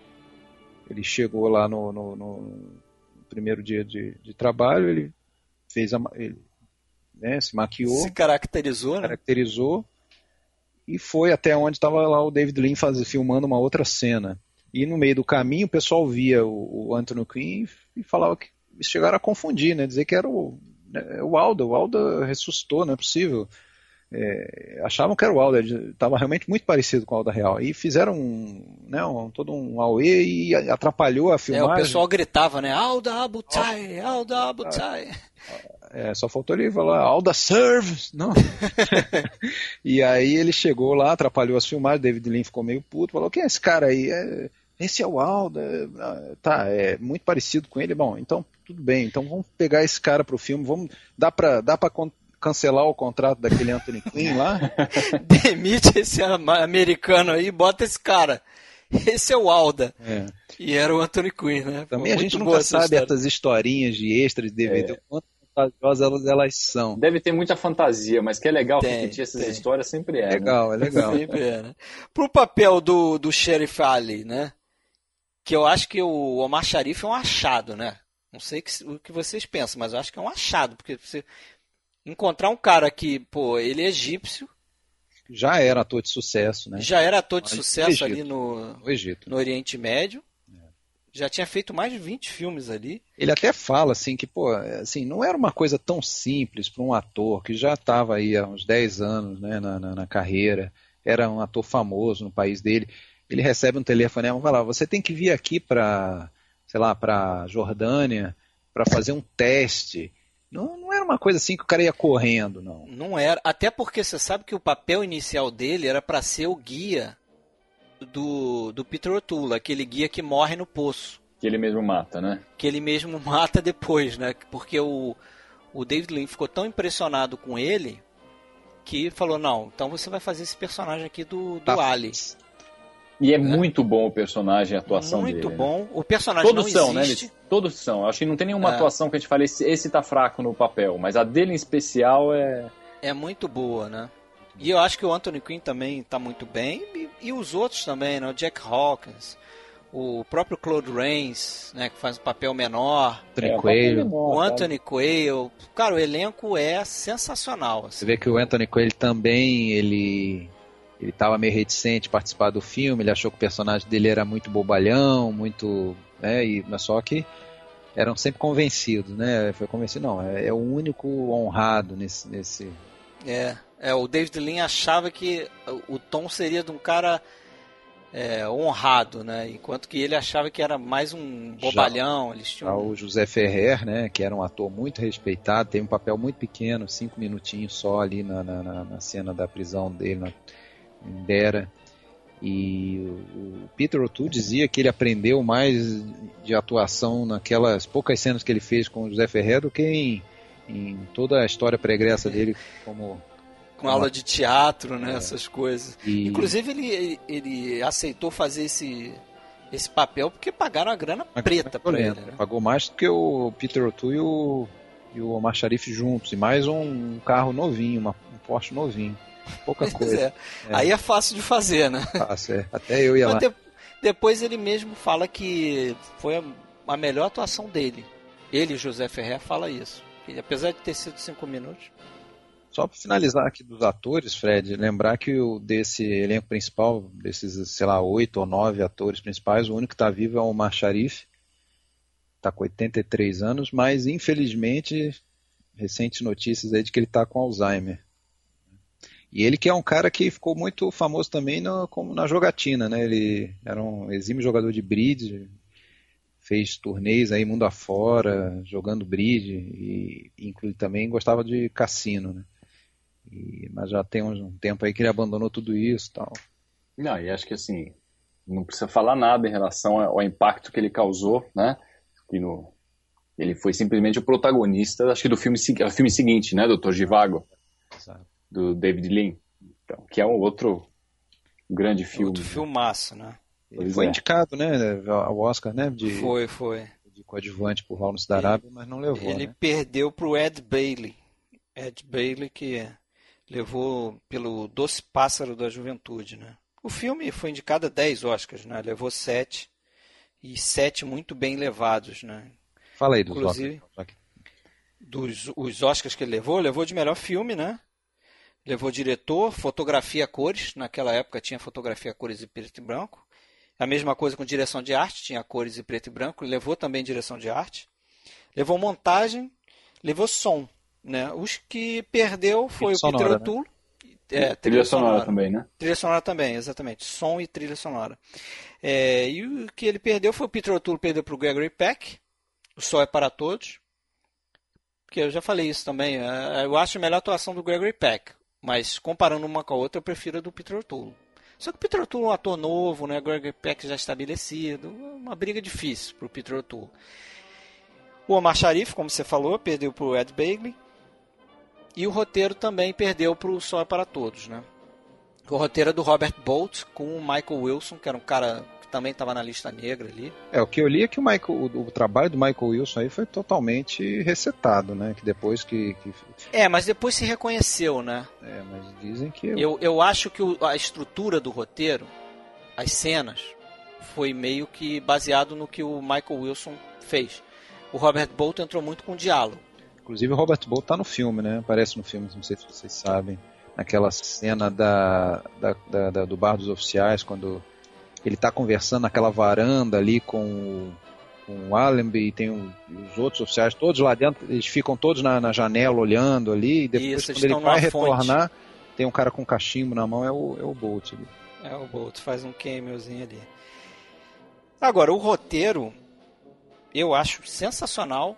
Speaker 5: ele chegou lá no, no- no primeiro dia de, de trabalho, ele fez a, ele, né, se maquiou,
Speaker 3: Se caracterizou, né?
Speaker 5: caracterizou e foi até onde estava lá o David Lean faz, filmando uma outra cena. E no meio do caminho o pessoal via o, o Anthony Quinn e falava que chegaram a confundir, né? Dizer que era o, né, o Aldo. O Aldo ressuscitou, não é possível. É, achavam que era o ele estava realmente muito parecido com o Aldo real. E fizeram um, né, um, todo um auê e atrapalhou a
Speaker 3: É,
Speaker 5: filmagem.
Speaker 3: o pessoal gritava, né? Alda Abutai, Alda Abutai.
Speaker 5: É, só faltou ele falar Alda serve, não. e aí ele chegou lá, atrapalhou as filmagens, David Lean ficou meio puto, falou: "Quem é esse cara aí? É, esse é o Alda, é, ah, tá, é muito parecido com ele. Bom, então tudo bem, então vamos pegar esse cara pro filme, vamos dá para dá para cancelar o contrato daquele Anthony Quinn lá?
Speaker 3: Demite esse americano aí e bota esse cara. Esse é o Alda.
Speaker 5: É.
Speaker 3: E era o Anthony Quinn, né?
Speaker 5: Também a
Speaker 3: muito
Speaker 5: gente
Speaker 3: boa
Speaker 5: nunca
Speaker 3: essa
Speaker 5: sabe
Speaker 3: história.
Speaker 5: essas historinhas de extras de DVD, o quanto fantasiosas elas, elas são.
Speaker 4: Deve ter muita fantasia, mas que é legal
Speaker 3: Tem,
Speaker 4: repetir essas
Speaker 3: tem.
Speaker 4: histórias sempre é. né?
Speaker 5: Legal, é legal.
Speaker 3: Sempre é, né? Pro papel do, do Sheriff Ali, né? Que eu acho que o Omar Sharif é um achado, né? Não sei que- o que vocês pensam, mas eu acho que é um achado, porque você encontrar um cara que, pô, ele é egípcio,
Speaker 5: Já era ator de sucesso, né?
Speaker 3: já era ator de
Speaker 5: Mas
Speaker 3: sucesso ali no,
Speaker 5: No Egito.
Speaker 3: no Oriente Médio, já tinha feito mais de 20 filmes ali.
Speaker 5: Ele até fala assim que, pô, assim, não era uma coisa tão simples para um ator que já estava aí há uns 10 anos né, na, na, na carreira, era um ator famoso no país dele. Ele recebe um telefonema e fala: você tem que vir aqui para, sei lá, para Jordânia para fazer um teste. Não, não era uma coisa assim que o cara ia correndo, não.
Speaker 3: Não era, até porque você sabe que o papel inicial dele era para ser o guia do, do Peter O'Toole, aquele guia que morre no poço.
Speaker 4: Que ele mesmo mata, né?
Speaker 3: que ele mesmo mata depois, né? Porque o, o David Lean ficou tão impressionado com ele que falou, não, então você vai fazer esse personagem aqui do, do
Speaker 5: Tá.
Speaker 3: Ali.
Speaker 4: E é muito bom o personagem, a atuação
Speaker 3: Muito
Speaker 4: dele. né?
Speaker 3: bom. O personagem
Speaker 4: Todos
Speaker 3: não
Speaker 4: são, né?
Speaker 3: existe.
Speaker 4: Eles, todos são. Eu acho que não tem nenhuma
Speaker 3: É.
Speaker 4: atuação que a gente fale, esse, esse tá fraco no papel, mas a dele em especial é.
Speaker 3: É muito boa, né? E eu acho que o Anthony Quinn também tá muito bem. E, e os outros também, né? O Jack Hawkins, o próprio Claude Rains, né, que faz um papel menor,
Speaker 5: Anthony
Speaker 4: É,
Speaker 5: Quayle.
Speaker 4: papel menor,
Speaker 3: o
Speaker 4: sabe?
Speaker 3: Anthony Quayle, cara, o elenco é sensacional. assim.
Speaker 5: Você vê que o Anthony Quayle também, ele ele estava meio reticente a participar do filme, ele achou que o personagem dele era muito bobalhão, muito, né, e, mas só que eram sempre convencidos, né, foi convencido, não, é, é o único honrado nesse, nesse
Speaker 3: É, é, o David Lean achava que o- Tom seria de um cara é, honrado, né? Enquanto que ele achava que era mais um bobalhão. Eles
Speaker 5: Já
Speaker 3: tinham
Speaker 5: o José Ferrer, né, que era um ator muito respeitado, teve um papel muito pequeno, cinco minutinhos só ali na, na, na- na cena da prisão dele na, Dera. E o, Peter O'Toole dizia que ele aprendeu mais de atuação naquelas poucas cenas que ele fez com o José Ferrer do que em, em toda a história pregressa dele como
Speaker 3: com aula de teatro, né?
Speaker 5: É.
Speaker 3: Essas coisas.
Speaker 5: e-
Speaker 3: Inclusive ele, ele aceitou fazer esse, esse papel porque pagaram a grana
Speaker 5: Uma
Speaker 3: preta pra ele. Né?
Speaker 5: Pagou mais do que o Peter O'Toole e o, e o Omar Sharif juntos. E mais um carro novinho, uma, um Porsche novinho. Pouca
Speaker 3: Pois
Speaker 5: coisa.
Speaker 3: é.
Speaker 5: É.
Speaker 3: Aí é fácil de fazer, né?
Speaker 5: Fácil, é. Até eu ia
Speaker 3: Mas
Speaker 5: lá.
Speaker 3: de- depois ele mesmo fala que foi a, a melhor atuação dele. Ele, José Ferrer, fala isso. Que, apesar de ter sido cinco minutos.
Speaker 5: Só para finalizar aqui dos atores, Fred, lembrar que o desse elenco principal, desses, sei lá, oito ou nove atores principais, o único que está vivo é o Omar Sharif. Está com 83 anos, mas infelizmente, recentes notícias aí de que ele está com Alzheimer. E ele que é um cara que ficou muito famoso também no, como na jogatina, né? Ele era um exímio jogador de bridge, fez turnês aí mundo afora, jogando bridge e inclui também gostava de cassino, né? E- mas já tem um, um tempo aí que ele abandonou tudo isso, tal.
Speaker 4: Não, e acho que assim, não precisa falar nada em relação ao impacto que ele causou, né? No, ele foi simplesmente o protagonista, acho que do filme, filme seguinte, né? Doutor Givago? Do David Lean. Então, que é um outro grande filme.
Speaker 3: Outro filmaço, né?
Speaker 5: Ele
Speaker 4: Pois
Speaker 5: foi
Speaker 4: é.
Speaker 5: indicado, né, ao Oscar, né, de,
Speaker 3: Foi, foi.
Speaker 5: de coadjuvante por Lawrence da Arábia, mas não levou,
Speaker 3: Ele
Speaker 5: né?
Speaker 3: perdeu pro Ed Bailey. Ed Bailey que levou pelo Doce Pássaro da Juventude, né? O filme foi indicado a 10 Oscars, né? Levou 7 e 7 muito bem levados, né?
Speaker 5: Fala aí dos
Speaker 3: Inclusive-
Speaker 5: Oscars.
Speaker 3: Dos os Oscars que ele levou, levou de melhor filme, né? Levou diretor, fotografia a cores, naquela época tinha fotografia a cores e preto e branco. A mesma coisa com direção de arte, tinha cores e preto e branco, levou também direção de arte. Levou montagem, levou som, né? Os que perdeu foi
Speaker 5: Trilha
Speaker 3: o Peter
Speaker 5: sonora, né?
Speaker 3: O'Toole. É,
Speaker 4: Trilha sonora também, né?
Speaker 3: Trilha sonora também, exatamente. Som e trilha sonora. É, e o que ele perdeu foi o Peter O'Toole perdeu para o Gregory Peck. O Sol é para Todos. Porque eu já falei isso também. é, Eu acho a melhor atuação do Gregory Peck. Mas comparando uma com a outra, eu prefiro a do Peter O'Toole. Só que o Peter O'Toole é um ator novo, né? Gregory Peck já estabelecido. Uma briga difícil para o Peter O'Toole. O Omar Sharif, como você falou, perdeu para o Ed Bailey. E o roteiro também perdeu para o Sol é para Todos, né? O roteiro é do Robert Bolt com o Michael Wilson, que era um cara que também estava na lista negra ali.
Speaker 5: É, o que eu li é que o, Michael, o, o trabalho do Michael Wilson aí foi totalmente resetado, né? Que depois que. que-
Speaker 3: É, mas depois se reconheceu, né?
Speaker 5: é, mas dizem que.
Speaker 3: Eu, eu acho que o- a estrutura do roteiro, as cenas, foi meio que baseado no que o Michael Wilson fez. O Robert Bolt entrou muito com diálogo.
Speaker 5: Inclusive o Robert Bolt tá no filme, né? Aparece no filme, não sei se vocês sabem. Naquela cena da, da- da- da- do bar dos oficiais, quando ele tá conversando naquela varanda ali com o, com o Allenby e tem o- os outros oficiais, todos lá dentro, eles ficam todos na, na janela olhando ali, e depois
Speaker 3: Isso,
Speaker 5: quando ele vai
Speaker 3: numa fonte.
Speaker 5: retornar, tem um cara com cachimbo na mão, é o, é o Bolt ali.
Speaker 3: É, o Bolt faz um cameozinho ali. Agora, o roteiro, eu acho sensacional.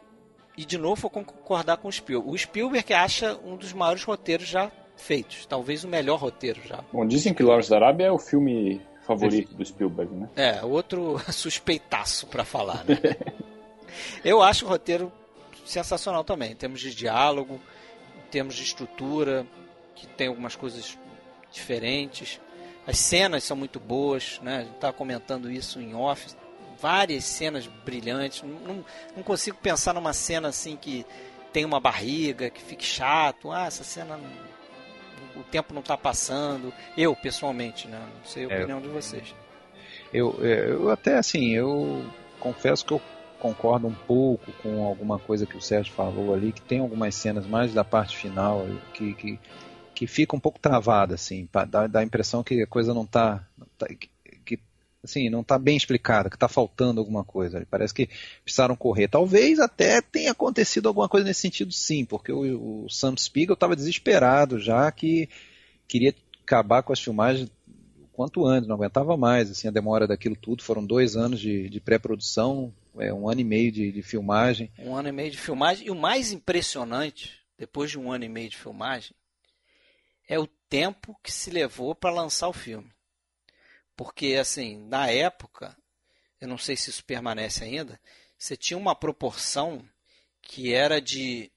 Speaker 3: E de novo vou concordar com o Spielberg. O Spielberg acha um dos maiores roteiros já feitos. Talvez o melhor roteiro já.
Speaker 4: Bom, dizem que Lawrence da Arábia é o filme favorito do Spielberg, né?
Speaker 3: É, outro suspeitaço pra falar, né? Eu acho o roteiro sensacional também, em termos de diálogo, em termos de estrutura, que tem algumas coisas diferentes. As cenas são muito boas, né? A gente estava comentando isso em off. Várias cenas brilhantes. Não, não, não consigo pensar numa cena assim que tem uma barriga, que fique chato. Ah, essa cena. não- o tempo não está passando. Eu, pessoalmente, né? Não sei a
Speaker 5: É,
Speaker 3: opinião de vocês.
Speaker 5: Eu, é, eu até assim, eu confesso que eu concordo um pouco com alguma coisa que o Sérgio falou ali, que tem algumas cenas mais da parte final que, que, que fica um pouco travada, assim, dá, dá a impressão que a coisa não está tá, que, assim, não está bem explicada, que está faltando alguma coisa. Parece que precisaram correr. Talvez até tenha acontecido alguma coisa nesse sentido, sim, porque o, o Sam Spiegel estava desesperado já que queria acabar com as filmagens quanto antes, não aguentava mais, assim, a demora daquilo tudo, foram dois anos de, de pré-produção, é, um ano e meio de, de, filmagem.
Speaker 3: Um ano e meio de filmagem, e o mais impressionante, depois de um ano e meio de filmagem, é o tempo que se levou para lançar o filme. Porque, assim, na época, eu não sei se isso permanece ainda, você tinha uma proporção que era de.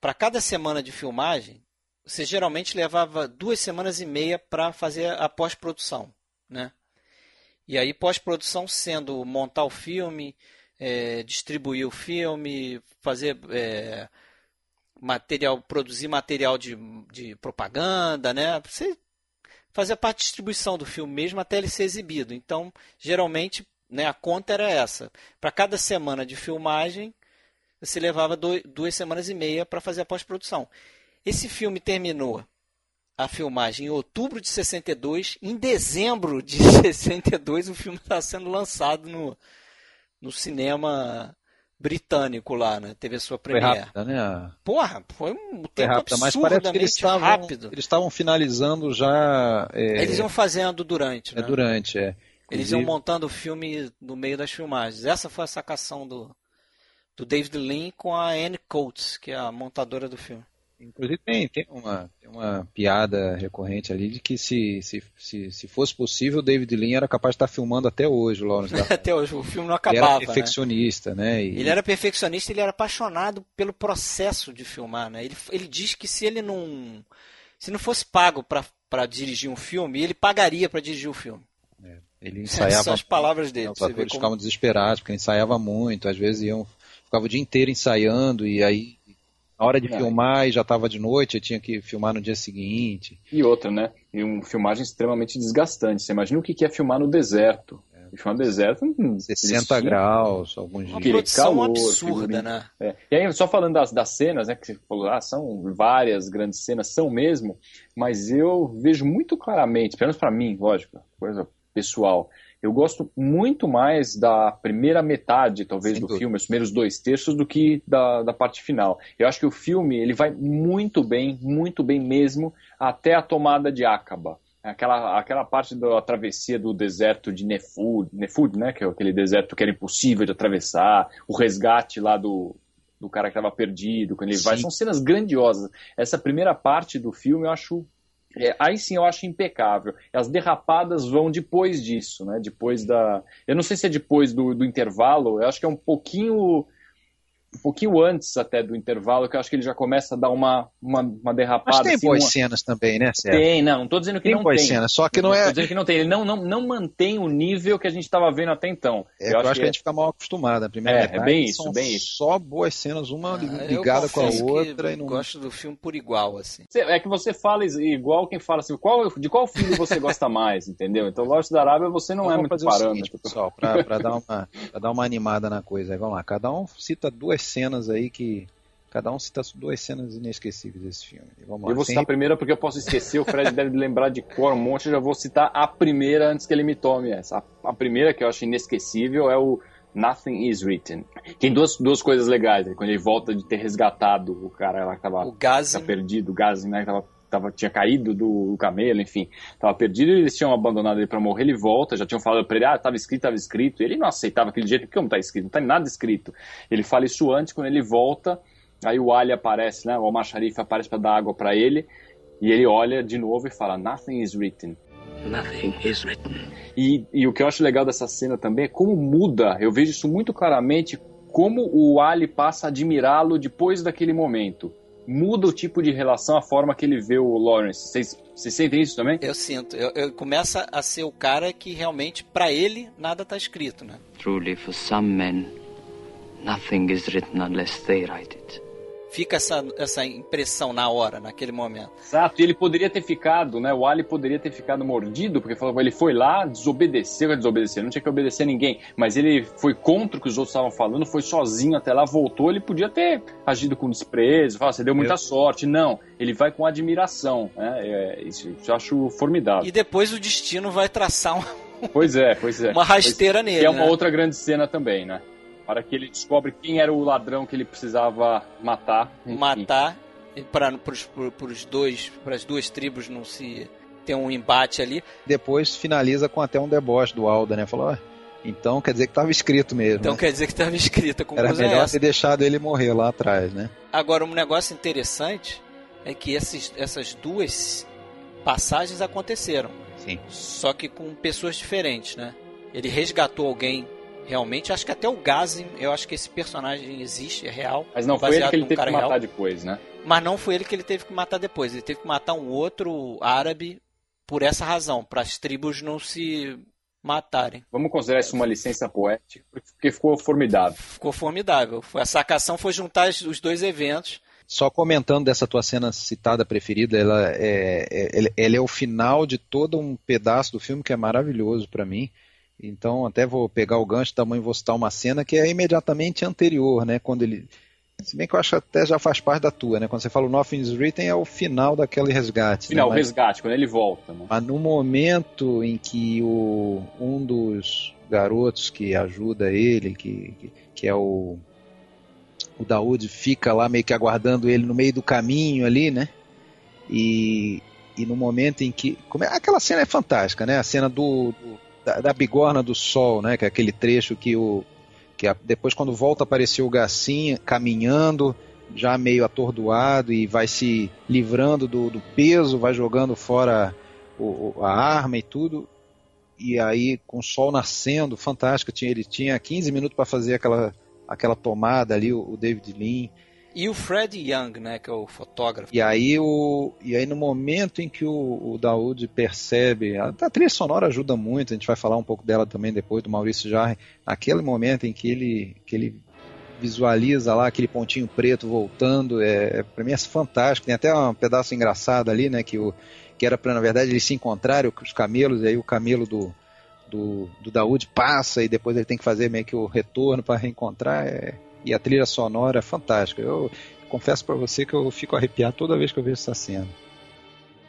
Speaker 3: Para cada semana de filmagem, você geralmente levava duas semanas e meia para fazer a pós-produção, né? E aí pós-produção sendo montar o filme, é, distribuir o filme, fazer é, material, produzir material de, de propaganda, né? Você fazer a parte de distribuição do filme mesmo até ele ser exibido. Então, geralmente, né, a conta era essa. Para cada semana de filmagem, você levava dois, duas semanas e meia para fazer a pós-produção. Esse filme terminou a filmagem em outubro de 62. Em dezembro de 62, o filme está sendo lançado no, no cinema britânico lá, né? Teve a sua premiere. Foi rápida,
Speaker 5: né?
Speaker 3: Porra, foi um tempo rápida, mas parece que
Speaker 5: eles estavam,
Speaker 3: rápido.
Speaker 5: Eles estavam finalizando já...
Speaker 3: É... Eles iam fazendo durante,
Speaker 5: É
Speaker 3: né?
Speaker 5: durante, é.
Speaker 3: Eles iam montando o filme no meio das filmagens. Essa foi a sacação do, do David Lean com a Anne Coates, que é a montadora do filme.
Speaker 5: Inclusive tem, tem, uma, tem uma piada recorrente ali de que se, se, se, se fosse possível, o David Lean era capaz de estar filmando até hoje Lawrence da
Speaker 3: Até hoje, o filme não acabava.
Speaker 5: Ele era perfeccionista, né? né?
Speaker 3: E... Ele era perfeccionista ele era apaixonado pelo processo de filmar, né? Ele, ele diz que se ele não. Se não fosse pago para dirigir um filme, ele pagaria para dirigir o filme.
Speaker 5: É, ele ensaiava. Essas
Speaker 3: são as palavras dele.
Speaker 5: Os atores como... ficavam desesperados, porque ele ensaiava muito, às vezes iam. Ficava o dia inteiro ensaiando e aí na hora de é. filmar e já estava de noite, eu tinha que filmar no dia seguinte.
Speaker 4: E outra, né? E uma filmagem extremamente desgastante. Você imagina o que é filmar no deserto. É. Filmar no deserto...
Speaker 5: Hum, 60 graus, alguns dias.
Speaker 3: Uma produção calor, absurda, né?
Speaker 4: É. E aí, só falando das, das cenas, né? Que você falou, ah, são várias grandes cenas, são mesmo, mas eu vejo muito claramente, pelo menos para mim, lógico, coisa pessoal, eu gosto muito mais da primeira metade, talvez, Sem do dúvida. filme, os primeiros dois terços, do que da, da parte final. Eu acho que o filme ele vai muito bem, muito bem mesmo, até a tomada de Acaba. Aquela, aquela parte da travessia do deserto de Nefud, Nefud, né, que é aquele deserto que era impossível de atravessar, o resgate lá do, do cara que estava perdido, quando ele Sim. vai, são cenas grandiosas. Essa primeira parte do filme eu acho é, aí sim eu acho impecável. As derrapadas vão depois disso, né? Depois da. Eu não sei se é depois do, do intervalo, eu acho que é um pouquinho um pouquinho antes até do intervalo, que eu acho que ele já começa a dar uma, uma, uma derrapada. Mas
Speaker 5: tem
Speaker 4: assim,
Speaker 5: boas
Speaker 4: uma...
Speaker 5: cenas também, né, Sérgio?
Speaker 4: Tem, não, não tô dizendo que
Speaker 5: tem
Speaker 4: não
Speaker 5: boas
Speaker 4: tem.
Speaker 5: cenas, só que não é...
Speaker 4: Tô dizendo que não tem, ele não, não, não mantém o nível que a gente estava vendo até então.
Speaker 5: É, eu, eu acho, que, que a gente fica mal acostumado, a primeira
Speaker 4: é,
Speaker 5: metade
Speaker 4: é bem isso, bem isso.
Speaker 5: só boas cenas, uma ah, ligada com a outra.
Speaker 3: e não... gosto do filme por igual, assim.
Speaker 4: É que você fala igual quem fala assim, qual, de qual filme você gosta mais, entendeu? Então, Lógico da Arábia você não eu é muito parâmetro. Seguinte,
Speaker 5: pessoal, pra, pra, dar uma, dar uma animada na coisa, aí, vamos lá, cada um cita duas cenas aí que cada um cita duas cenas inesquecíveis desse filme. Vamos lá.
Speaker 4: Eu vou citar a primeira porque eu posso esquecer, o Fred deve lembrar de cor um monte, eu já vou citar a primeira antes que ele me tome essa. A, a primeira que eu acho inesquecível é o Nothing is Written. Tem duas, duas coisas legais, né? quando ele volta de ter resgatado o cara lá que tava,
Speaker 3: o Gazin.
Speaker 4: perdido, o Gazin, né, que tava Tava, tinha caído do, do, camelo, enfim, tava perdido, eles tinham abandonado ele para morrer, ele volta, já tinham falado para ele, ah, tava escrito, tava escrito, ele não aceitava aquele jeito, porque como tá escrito? Não tá nada escrito. Ele fala isso antes, quando ele volta, Aí o Ali aparece, né? O Omar Sharif aparece para dar água para ele. E ele olha de novo e fala: Nothing is written.
Speaker 1: Nothing is written.
Speaker 4: E, e o que eu acho legal dessa cena também é como muda. Eu vejo isso muito claramente. Como o Ali passa a admirá-lo depois daquele momento. Muda o tipo de relação, a forma que ele vê o Lawrence. Vocês, vocês sentem isso também?
Speaker 3: Eu sinto. Eu, eu começa a ser o cara que realmente, para ele, nada tá escrito, né?
Speaker 1: Truly, for some men, nothing is written unless they write it.
Speaker 3: Fica essa, essa impressão na hora, naquele momento.
Speaker 4: Exato, e ele poderia ter ficado, né? O Ali poderia ter ficado mordido, porque ele foi lá, desobedeceu, desobedecer, não tinha que obedecer a ninguém, mas ele foi contra o que os outros estavam falando, foi sozinho até lá, voltou, ele podia ter agido com desprezo, falar, você deu muita eu... sorte. Não, ele vai com admiração, né? É, isso eu acho formidável.
Speaker 3: E depois o destino vai traçar um...
Speaker 4: Pois é, pois é.
Speaker 3: Uma rasteira nele.
Speaker 4: Que é uma
Speaker 3: né?
Speaker 4: outra grande cena também, né? Hora que ele descobre quem era o ladrão que ele precisava matar.
Speaker 3: Enfim. Matar para os dois, para as duas tribos não se ter um embate ali.
Speaker 5: Depois finaliza com até um deboche do Alda, né? Falou, ah, então quer dizer que estava escrito mesmo.
Speaker 3: Então
Speaker 5: né?
Speaker 3: quer dizer que estava escrito.
Speaker 5: Era melhor é ter deixado ele morrer lá atrás, né?
Speaker 3: Agora, um negócio interessante é que esses, essas duas passagens aconteceram.
Speaker 5: Sim.
Speaker 3: Só que com pessoas diferentes, né? Ele resgatou alguém realmente. Acho que até o Gazin, eu acho que esse personagem existe, é real.
Speaker 4: Mas não foi ele que ele teve que matar real. depois, né?
Speaker 3: Mas não foi ele que ele teve que matar depois. Ele teve que matar um outro árabe por essa razão, para as tribos não se matarem.
Speaker 4: Vamos considerar isso uma licença poética, porque ficou formidável.
Speaker 3: Ficou formidável. A sacação foi juntar os dois eventos.
Speaker 5: Só comentando dessa tua cena citada preferida, ela é, é, ela é o final de todo um pedaço do filme que é maravilhoso para mim então, até vou pegar o gancho também vou citar uma cena que é imediatamente anterior, né? Quando ele. Se bem que eu acho que até já faz parte da tua, né? Quando você fala o Nothing's Written é o final daquele resgate.
Speaker 4: Final,
Speaker 5: né?
Speaker 4: o resgate, quando ele volta. Né?
Speaker 5: Mas no momento em que o, um dos garotos que ajuda ele, que, que, que é o. O Daoud fica lá meio que aguardando ele no meio do caminho ali, né? E, e no momento em que. Como é, aquela cena é fantástica, né? A cena do, do da, da, bigorna do sol, né? Que é aquele trecho que o que a, depois quando volta apareceu o Gacinha caminhando já meio atordoado e vai se livrando do, do peso, vai jogando fora o, a arma e tudo. E aí com o sol nascendo, fantástico, tinha, ele tinha 15 minutos para fazer aquela aquela tomada ali, o, o David Lean.
Speaker 3: E o Fred Young, né, que é o fotógrafo.
Speaker 5: E aí, o, e aí no momento em que o, o Daoud percebe, a, a trilha sonora ajuda muito, a gente vai falar um pouco dela também depois, do Maurício Jarre, aquele momento em que ele, que ele visualiza lá aquele pontinho preto voltando, é, para mim é fantástico, tem até um pedaço engraçado ali, né, que, o, que era para na verdade eles se encontrarem, os camelos, e aí o camelo do, do, do passa e depois ele tem que fazer meio que o retorno para reencontrar, é e a trilha sonora é fantástica. Eu confesso para você que eu fico arrepiado toda vez que eu vejo essa cena.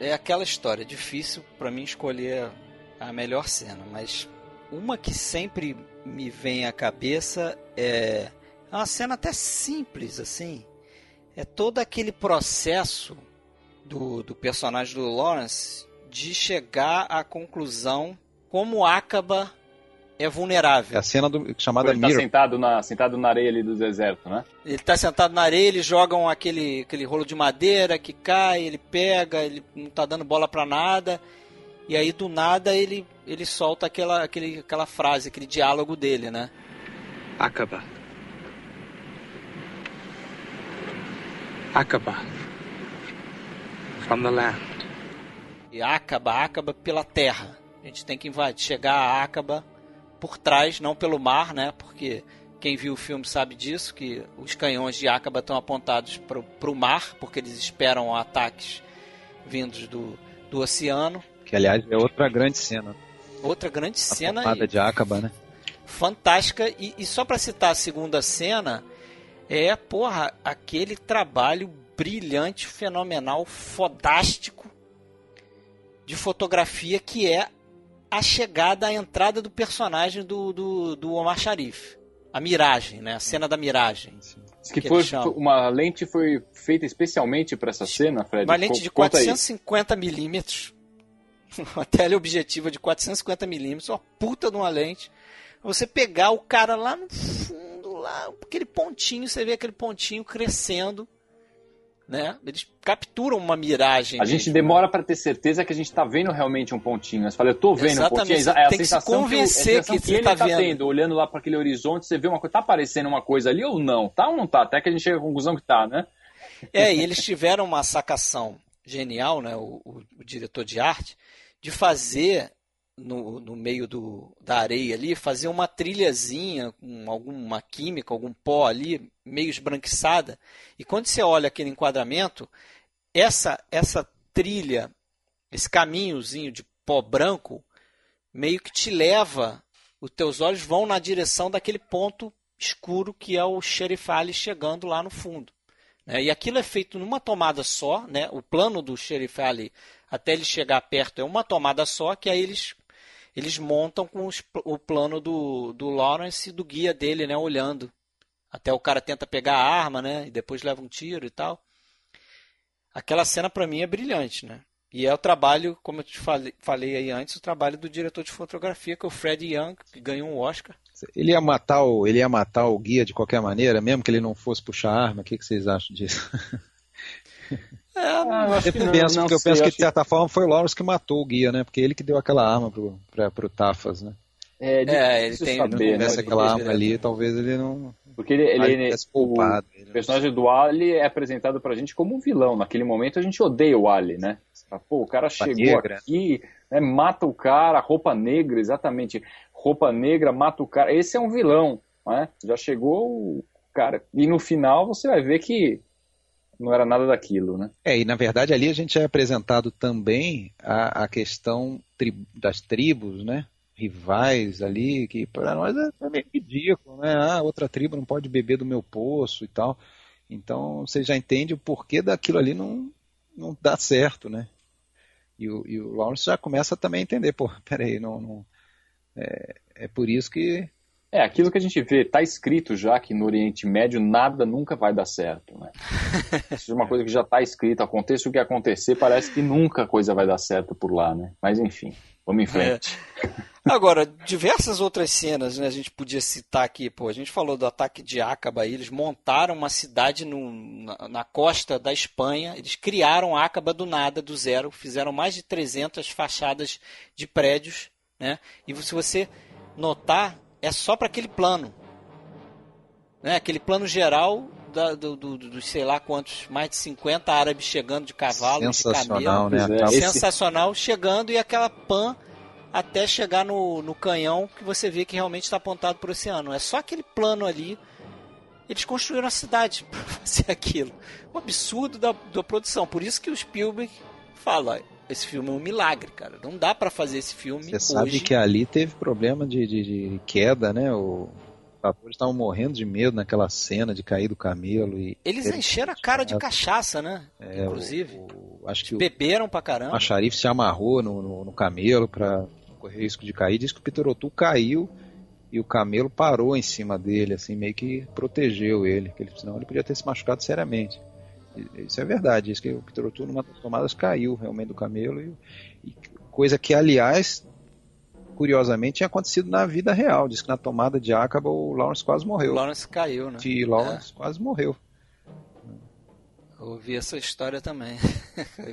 Speaker 3: É aquela história, difícil para mim escolher a melhor cena, mas uma que sempre me vem à cabeça é, é uma cena até simples assim. É todo aquele processo do, do personagem do Lawrence de chegar à conclusão como acaba é vulnerável.
Speaker 5: É a cena do, chamada
Speaker 4: ele tá Mirror. Tá sentado na, sentado na areia ali do deserto, né?
Speaker 3: Ele tá sentado na areia, eles jogam aquele, aquele rolo de madeira que cai, ele pega, ele não tá dando bola para nada. E aí do nada ele, ele solta aquela, aquele, aquela frase, aquele diálogo dele, né?
Speaker 2: Acaba. Acaba. From the land.
Speaker 3: E Acaba, Acaba pela terra. A gente tem que invadir, chegar a Acaba por trás, não pelo mar, né? Porque quem viu o filme sabe disso, que os canhões de Acaba estão apontados para o mar, porque eles esperam ataques vindos do, do oceano.
Speaker 5: Que, aliás, é outra grande cena.
Speaker 3: Outra grande a cena.
Speaker 5: A de Acaba, né?
Speaker 3: Fantástica. E, e só para citar a segunda cena, é, porra, aquele trabalho brilhante, fenomenal, fodástico de fotografia que é a chegada, a entrada do personagem do, do, do Omar Sharif. A miragem, né? A cena da miragem.
Speaker 4: Que, que foi uma lente foi feita especialmente para essa cena, Fred.
Speaker 3: Uma lente de 450 milímetros. Uma teleobjetiva de 450 milímetros, uma puta de uma lente. Você pegar o cara lá no fundo, lá, aquele pontinho, você vê aquele pontinho crescendo né? Eles capturam uma miragem.
Speaker 4: A gente demora para ter certeza que a gente está vendo realmente um pontinho. Você fala, eu estou vendo
Speaker 3: Exatamente.
Speaker 4: um pontinho. É a
Speaker 3: tem que se convencer
Speaker 4: que,
Speaker 3: que, que, ele
Speaker 4: está
Speaker 3: tá
Speaker 4: vendo. Olhando lá para aquele horizonte, você vê uma coisa, tá aparecendo uma coisa ali ou não? Tá ou não tá? Até que a gente chega à conclusão que tá, né?
Speaker 3: É, e eles tiveram uma sacação genial, né? O, o, o diretor de arte, de fazer no, no meio do, da areia ali, fazia uma trilhazinha com alguma química, algum pó ali, meio esbranquiçada. E quando você olha aquele enquadramento, essa, essa trilha, esse caminhozinho de pó branco, meio que te leva, os teus olhos vão na direção daquele ponto escuro que é o Sheriff chegando lá no fundo. Né? E aquilo é feito numa tomada só, né? o plano do Sheriff Ali até ele chegar perto é uma tomada só, que aí eles eles montam com os, o plano do, do Lawrence e do guia dele, né, olhando. Até o cara tenta pegar a arma, né, e depois leva um tiro e tal. Aquela cena para mim é brilhante, né? E é o trabalho, como eu te falei, falei aí antes, o trabalho do diretor de fotografia, que é o Fred Young, que ganhou um Oscar.
Speaker 5: Ele ia matar o, ele ia matar o guia de qualquer maneira, mesmo que ele não fosse puxar arma. O que, que vocês acham disso?
Speaker 3: É, ah, eu,
Speaker 5: eu penso, não, eu sei, penso que de certa que... forma foi o Lawrence que matou o guia, né? Porque ele que deu aquela arma pro, pra, pro Tafas, né?
Speaker 3: É, é ele tem
Speaker 5: saber, né? aquela arma ali, talvez ele não.
Speaker 4: Porque ele, ele, ele poupado, o ele personagem do Ali é apresentado pra gente como um vilão. Naquele momento a gente odeia o Ali, né? Pô, o cara roupa chegou negra. aqui, né, mata o cara, roupa negra, exatamente. Roupa negra, mata o cara. Esse é um vilão, né? Já chegou o cara. E no final você vai ver que não era nada daquilo, né?
Speaker 5: É, e na verdade ali a gente é apresentado também a, a questão tri, das tribos, né? Rivais ali, que para nós é, é meio ridículo, né? Ah, outra tribo não pode beber do meu poço e tal. Então você já entende o porquê daquilo ali não, não dá certo, né? E o, e o Lawrence já começa também a entender, pô, peraí, não, não é, é por isso que
Speaker 4: é, aquilo que a gente vê, está escrito já que no Oriente Médio nada nunca vai dar certo. Né? Isso é uma coisa que já está escrito, aconteça o que acontecer, parece que nunca a coisa vai dar certo por lá, né? Mas enfim, vamos em frente.
Speaker 3: É. Agora, diversas outras cenas né, a gente podia citar aqui. Pô, a gente falou do ataque de Acaba, eles montaram uma cidade no, na, na, costa da Espanha, eles criaram Acaba do nada, do zero, fizeram mais de 300 fachadas de prédios. Né? E se você notar, é só para aquele plano. Né? Aquele plano geral da, do, do, do, sei lá quantos, mais de 50 árabes chegando de cavalo, de camelo. Né? É. Sensacional, chegando e aquela pan até chegar no, no canhão que você vê que realmente está apontado para o oceano. É só aquele plano ali. Eles construíram a cidade para fazer aquilo. Um absurdo da, da produção. Por isso que o Spielberg fala: esse filme é um milagre, cara. Não dá para fazer esse filme Você
Speaker 5: sabe que ali teve problema de, de, de queda, né? O... Os atores estavam morrendo de medo naquela cena de cair do camelo. e
Speaker 3: Eles encheram a cara de cachaça, né? É, Inclusive.
Speaker 5: O, o, acho que
Speaker 3: beberam pra caramba.
Speaker 5: A xarife se amarrou no, no, no camelo para correr risco de cair. Diz que o Peter O'Toole caiu e o camelo parou em cima dele, assim, meio que protegeu ele, que ele, senão ele podia ter se machucado seriamente. Isso é verdade, isso que o Pterotu numa das tomadas caiu realmente do camelo, e, e, coisa que, aliás, curiosamente, tinha acontecido na vida real. Diz que na tomada de Acaba o Lawrence quase morreu. O
Speaker 3: Lawrence caiu, né?
Speaker 5: E Lawrence é. quase morreu.
Speaker 3: Eu ouvi essa história também.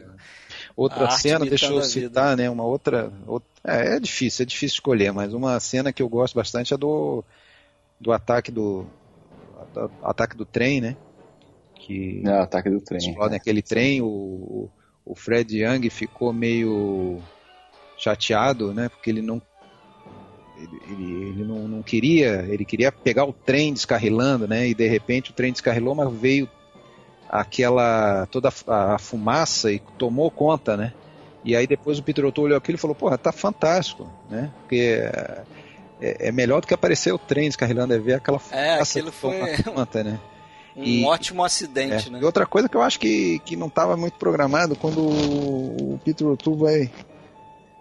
Speaker 5: Outra cena, deixa eu citar, né? Uma outra. outra é, é, difícil, é difícil escolher, mas uma cena que eu gosto bastante é do, do ataque do. Ataque do trem, né? Que
Speaker 4: é, ataque do trem.
Speaker 5: explodem aquele trem. O, o Fred Young ficou meio chateado, né? Porque ele não ele, ele, ele não, não, queria, ele queria pegar o trem descarrilando, né? E de repente o trem descarrilou, mas veio aquela toda a, a fumaça e tomou conta, né? E aí depois o Peter Otto olhou aquilo e falou, porra, tá fantástico, né? Porque é, é, melhor do que aparecer o trem descarrilando, é ver aquela
Speaker 3: fumaça é, aquilo foi... conta, né? Um e, ótimo acidente,
Speaker 5: é.
Speaker 3: né?
Speaker 5: E outra coisa que eu acho que, que não estava muito programado, quando o Peter O'Toole vai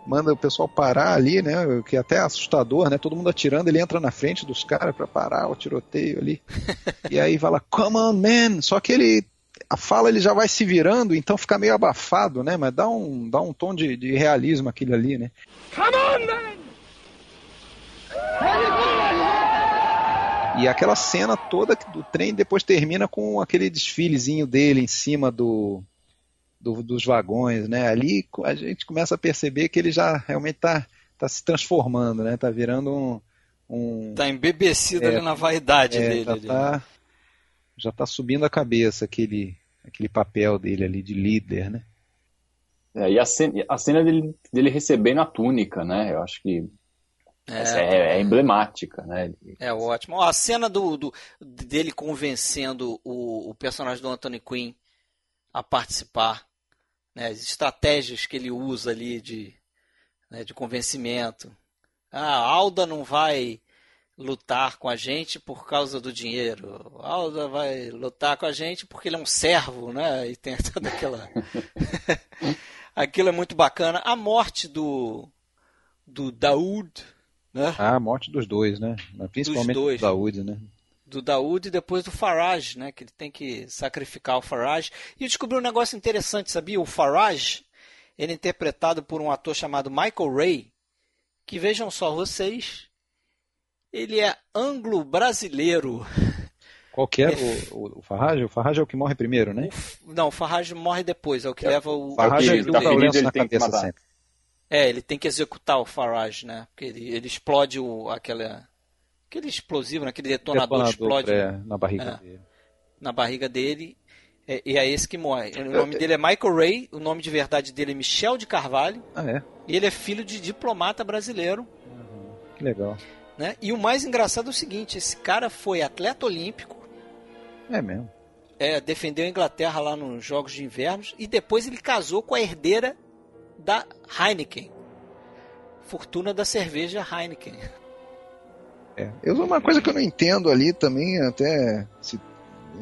Speaker 5: manda o pessoal parar ali, né? Que é até assustador, né? Todo mundo atirando, ele entra na frente dos caras para parar o tiroteio ali. e aí fala, come on, man! Só que ele. A fala ele já vai se virando, então fica meio abafado, né? Mas dá um, dá um tom de, de realismo aquilo ali, né? Come on, man! E aquela cena toda do trem depois termina com aquele desfilezinho dele em cima do, do, dos vagões, né? Ali a gente começa a perceber que ele já realmente está tá se transformando, né? Tá virando um... um
Speaker 3: tá embebecido é, ali na vaidade
Speaker 5: é,
Speaker 3: dele.
Speaker 5: Já está já tá subindo a cabeça aquele, aquele papel dele ali de líder, né?
Speaker 4: É, e a cena, a cena dele, dele recebendo a túnica, né? Eu acho que
Speaker 3: É,
Speaker 4: é, é emblemática, né?
Speaker 3: é ótimo. Ó, a cena do, do- dele convencendo o, o personagem do Anthony Quinn a participar, né, as estratégias que ele usa ali de, né, de convencimento. Ah, a Alda não vai lutar com a gente por causa do dinheiro. A Alda vai lutar com a gente porque ele é um servo, né? E tem toda aquela. Aquilo é muito bacana. A morte do do Daoud, né?
Speaker 5: Ah, a morte dos dois, né? Principalmente do
Speaker 3: dois.
Speaker 5: Daoud, né?
Speaker 3: do Daoud e depois do Farage, né? Que ele tem que sacrificar o Farage. E eu descobri um negócio interessante, sabia? O Farage, ele é interpretado por um ator chamado Michael Ray, que vejam só vocês, ele é anglo-brasileiro.
Speaker 5: Qual que era o, o, o Farage? O Farage é o que morre primeiro, né?
Speaker 3: O Não, o Farage morre depois, é o que leva o.
Speaker 5: O Farage
Speaker 4: É
Speaker 5: é
Speaker 4: o que ferido,
Speaker 5: lenço
Speaker 4: ele
Speaker 5: na
Speaker 4: tem que
Speaker 5: cabeça sempre.
Speaker 3: É, ele tem que executar o Farage, né? Porque ele, ele explode o, aquela, aquele explosivo, né? aquele detonador, explode
Speaker 5: é, na barriga
Speaker 3: É.
Speaker 5: dele.
Speaker 3: na barriga dele. É, e é esse que morre. O nome dele é Michael Ray, o nome de verdade dele é Michel de Carvalho,
Speaker 5: Ah, é?
Speaker 3: e ele é filho de diplomata brasileiro.
Speaker 5: Que legal.
Speaker 3: Né? E o mais engraçado é o seguinte: esse cara foi atleta olímpico,
Speaker 5: É mesmo.
Speaker 3: é, defendeu a Inglaterra lá nos Jogos de Inverno, e depois ele casou com a herdeira da Heineken. Fortuna da cerveja Heineken.
Speaker 8: É. Eu uma coisa que eu não entendo ali também, até se-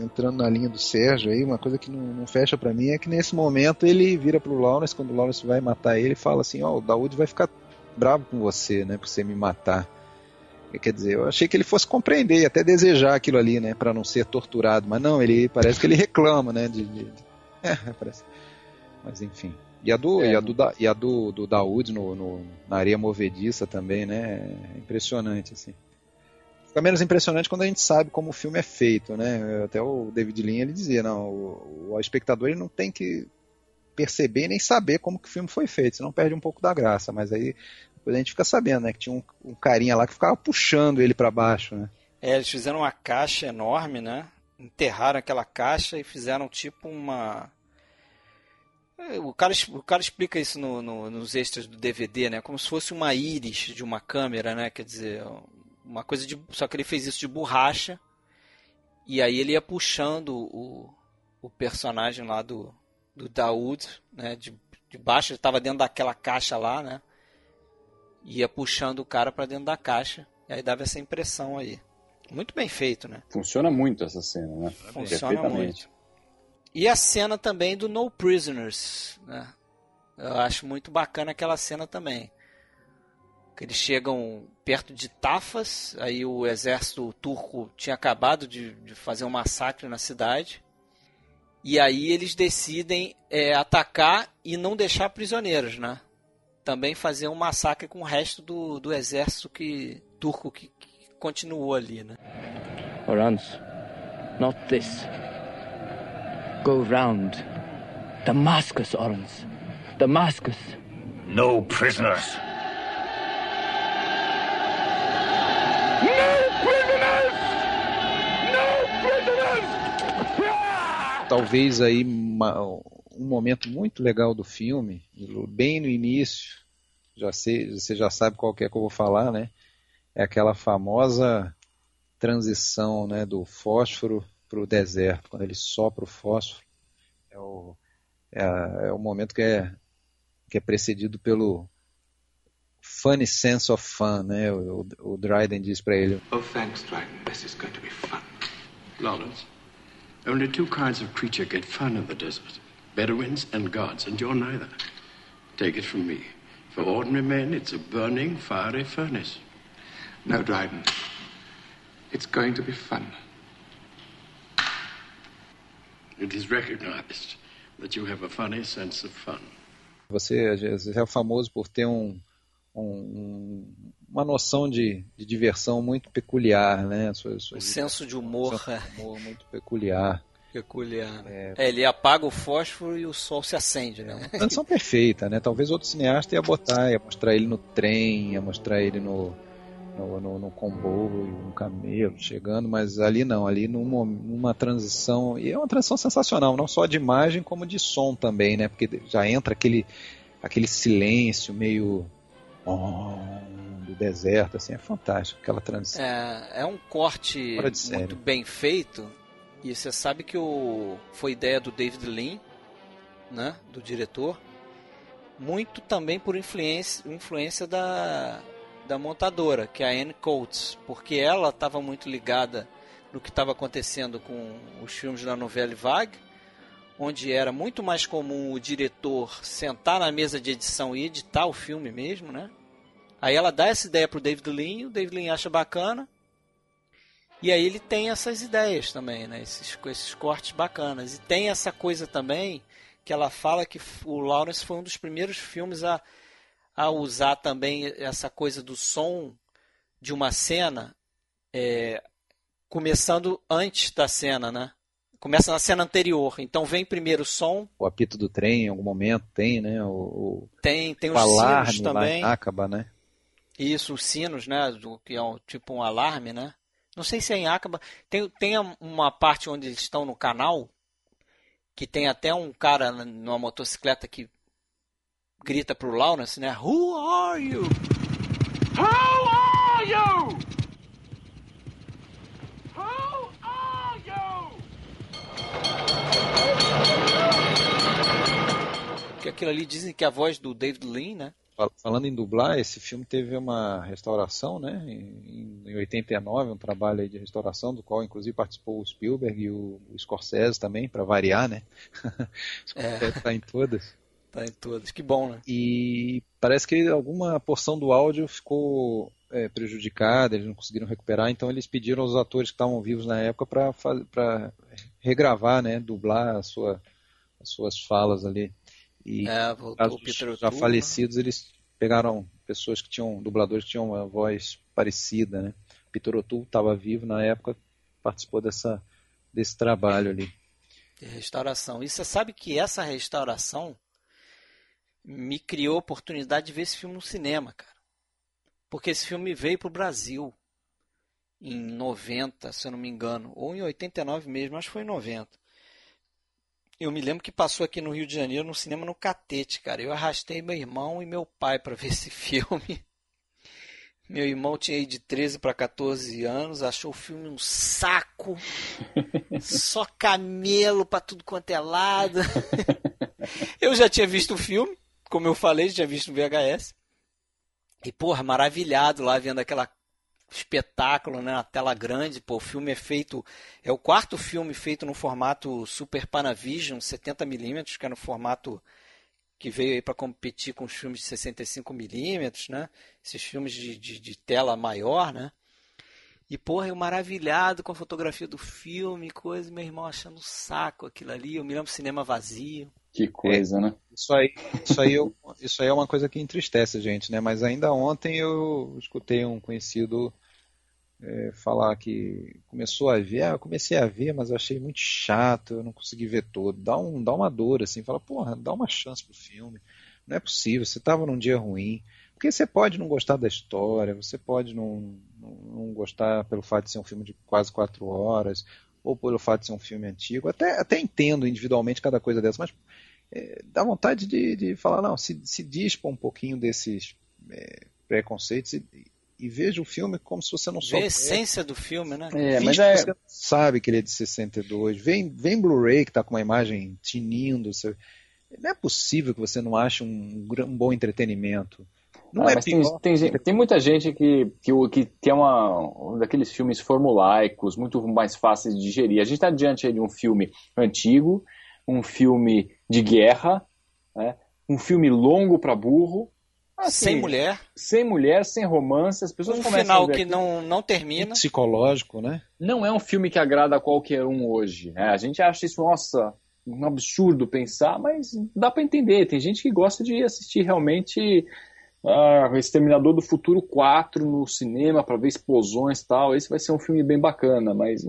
Speaker 8: entrando na linha do Sérgio aí, uma coisa que não, não fecha pra mim é que nesse momento ele vira pro Lawrence, quando o Lawrence vai matar ele, fala assim, ó, o Daoud vai ficar bravo com você, né, por você me matar. Quer dizer, eu achei que ele fosse compreender e até desejar aquilo ali, né, Pra não ser torturado, mas não, ele parece que ele reclama, né, de- de- é, parece. Mas enfim. E a do,
Speaker 4: É.
Speaker 5: e a do, Da- e a do, do Daoud no, no- na areia movediça também, né? É impressionante, assim. Fica menos impressionante quando a gente sabe como o filme é feito, né? Até o David Lean ele dizia, não, o, o espectador ele não tem que perceber nem saber como que o filme foi feito, senão perde um pouco da graça. Mas aí depois a gente fica sabendo, né? Que tinha um, um carinha lá que ficava puxando ele para baixo, né?
Speaker 3: É, eles fizeram uma caixa enorme, né? Enterraram aquela caixa e fizeram tipo uma. É, O cara, o cara explica isso no- no- nos extras do DVD, né? Como se fosse uma íris de uma câmera, né? Quer dizer, uma coisa de. Só que ele fez isso de borracha. E aí ele ia puxando o, o personagem lá do, do Daoud, né? De, de baixo, ele estava dentro daquela caixa lá, né? Ia puxando o cara para dentro da caixa. E aí dava essa impressão aí. Muito bem feito, né?
Speaker 4: Funciona muito essa cena, né?
Speaker 3: Funciona muito. E a cena também do No Prisoners, né? Eu acho muito bacana aquela cena também. Que eles chegam perto de Tafas, aí o exército turco tinha acabado de, de fazer um massacre na cidade. E aí eles decidem é, atacar e não deixar prisioneiros, né? Também fazer um massacre com o resto do, do exército que, turco que, que continuou ali, né?
Speaker 1: Orans, not this. Go round. Damascus, Orans. Damascus.
Speaker 7: No prisoners.
Speaker 5: talvez aí uma- um momento muito legal do filme, bem no início, já sei, você já sabe qual que é que eu vou falar, né? É aquela famosa transição, né, do fósforo para o deserto, quando ele sopra o fósforo, é o, é, é o momento que é que é precedido pelo funny sense of fun, né? O, o, o Dryden diz para ele,
Speaker 2: Oh, thanks, Dryden. This is going to be fun. Lawrence, only two kinds of creature get fun in the desert Bedouins and gods, and you're neither. Take it from me. For ordinary men, it's a burning, fiery furnace. No, Dryden. It's going to be fun. It is recognized that you have a funny sense of fun.
Speaker 5: Você, é famoso por ter um, um- uma noção de, de diversão muito peculiar, né? Sua, sua
Speaker 3: O senso de humor
Speaker 5: senso de humor muito peculiar.
Speaker 3: peculiar. né? É, ele apaga o fósforo e o sol se acende, né?
Speaker 5: Transição perfeita, né? Talvez outro cineasta ia botar, ia mostrar ele no trem, ia mostrar ele no, no, no, no comboio, um camelo chegando, mas ali não, ali numa, numa transição, e é uma transição sensacional, não só de imagem como de som também, né? Porque já entra aquele, aquele silêncio meio do deserto, assim, é fantástico aquela transição.
Speaker 3: É, é um corte muito bem feito, e você sabe que o, foi ideia do David Lean, né, do diretor, muito também por influência, influência da, da montadora, que é a Anne Coates, porque ela estava muito ligada no que estava acontecendo com os filmes da novela Vague, onde era muito mais comum o diretor sentar na mesa de edição e editar o filme mesmo, né? Aí ela dá essa ideia pro David Lean, o David Lean acha bacana, e aí ele tem essas ideias também, né? Esses, esses cortes bacanas. E tem essa coisa também que ela fala que o Lawrence foi um dos primeiros filmes a a usar também essa coisa do som de uma cena, é, começando antes da cena, né? Começa na cena anterior. Então vem primeiro o som.
Speaker 5: O apito do trem, em algum momento tem, né? O,
Speaker 3: tem, tem os sinos também.
Speaker 5: Acaba, né?
Speaker 3: Isso, os sinos, né? Do, que é um, tipo um alarme, né? Não sei se é em Acaba. Tem, tem uma parte onde eles estão no canal, que tem até um cara numa motocicleta que grita pro Lawrence, né? Who are you? Who are you? Who are you? Que aquilo ali dizem que é a voz do David Lean, né?
Speaker 5: Falando em dublar, esse filme teve uma restauração, né? Em, em 89, um trabalho de restauração, do qual inclusive participou o Spielberg e o, o Scorsese também, para variar, né? o Scorsese está é. em todas.
Speaker 3: Tá em todas. Que bom, né?
Speaker 5: E parece que alguma porção do áudio ficou é, prejudicada, eles não conseguiram recuperar, então eles pediram aos atores que estavam vivos na época para regravar, né, dublar a sua, as suas falas ali. E
Speaker 3: é, voltou
Speaker 5: os já né? falecidos, eles pegaram pessoas que tinham, dubladores que tinham uma voz parecida, né. Peter O'Toole estava vivo na época, participou dessa, desse trabalho ali.
Speaker 3: De restauração. E você sabe que essa restauração me criou a oportunidade de ver esse filme no cinema, cara. Porque esse filme veio para o Brasil em 90, se eu não me engano, ou em 89 mesmo, acho que foi em 90. Eu me lembro que passou aqui no Rio de Janeiro, no cinema no Catete, cara. Eu arrastei meu irmão e meu pai para ver esse filme. Meu irmão tinha aí de 13 para 14 anos, achou o filme um saco, só camelo para tudo quanto é lado. Eu já tinha visto o filme, como eu falei, já visto no VHS. E, porra, maravilhado lá vendo aquela espetáculo, né? Tela grande, pô, o filme é feito, é o quarto filme feito no formato Super Panavision 70mm, que é no formato que veio aí para competir com os filmes de 65mm, né? Esses filmes de, de, de, tela maior, né? E, porra, eu maravilhado com a fotografia do filme, coisa, meu irmão achando um saco aquilo ali, eu me lembro cinema vazio.
Speaker 4: Que coisa,
Speaker 5: é,
Speaker 4: né?
Speaker 5: Isso aí, isso, aí eu, isso aí é uma coisa que entristece a gente, né? Mas ainda ontem eu escutei um conhecido é, falar que começou a ver, ah, eu comecei a ver, mas eu achei muito chato, eu não consegui ver todo. Dá, um, dá uma dor, assim, fala, porra, dá uma chance pro filme. Não é possível, você estava num dia ruim. Porque você pode não gostar da história, você pode não, não, não, gostar pelo fato de ser um filme de quase quatro horas, ou pelo fato de ser um filme antigo. Até, até entendo individualmente cada coisa dessa, mas é, dá vontade de, de falar, não, se, se dispa um pouquinho desses é, preconceitos e, e, veja o filme como se você não
Speaker 3: soubesse. a essência do filme, né?
Speaker 5: É, mas é... você sabe que ele é de 62. Vem, vem Blu-ray que está com uma imagem tinindo. Você... Não é possível que você não ache um, um bom entretenimento.
Speaker 4: Não ah, é tem, tem, tem, muita gente que, que, que tem uma, um daqueles filmes formulaicos, muito mais fáceis de digerir. A gente está diante de um filme antigo, um filme de guerra, né? um filme longo para burro.
Speaker 3: Assim, sem mulher.
Speaker 4: Sem mulher, sem romance. As pessoas
Speaker 3: um final que não, não termina.
Speaker 5: Psicológico, né?
Speaker 4: Não é um filme que agrada a qualquer um hoje. Né? A gente acha isso, nossa, um absurdo pensar, mas dá para entender. Tem gente que gosta de assistir realmente ah, Exterminador do Futuro 4 no cinema para ver explosões e tal. Esse vai ser um filme bem bacana, mas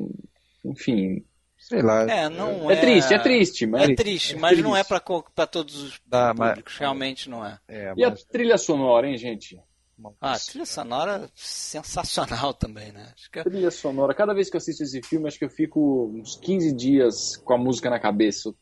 Speaker 4: enfim,
Speaker 5: Sei lá.
Speaker 3: É, não é,
Speaker 4: é triste, é triste.
Speaker 3: Mas... É triste, mas é triste. não é para todos os Dá, públicos, mas... realmente não é.
Speaker 4: é mas... E a trilha sonora, hein, gente?
Speaker 3: Ah, a trilha sonora sensacional também, né?
Speaker 4: Acho que... É trilha sonora. Cada vez que eu assisto esse filme, acho que eu fico uns 15 dias com a música na cabeça.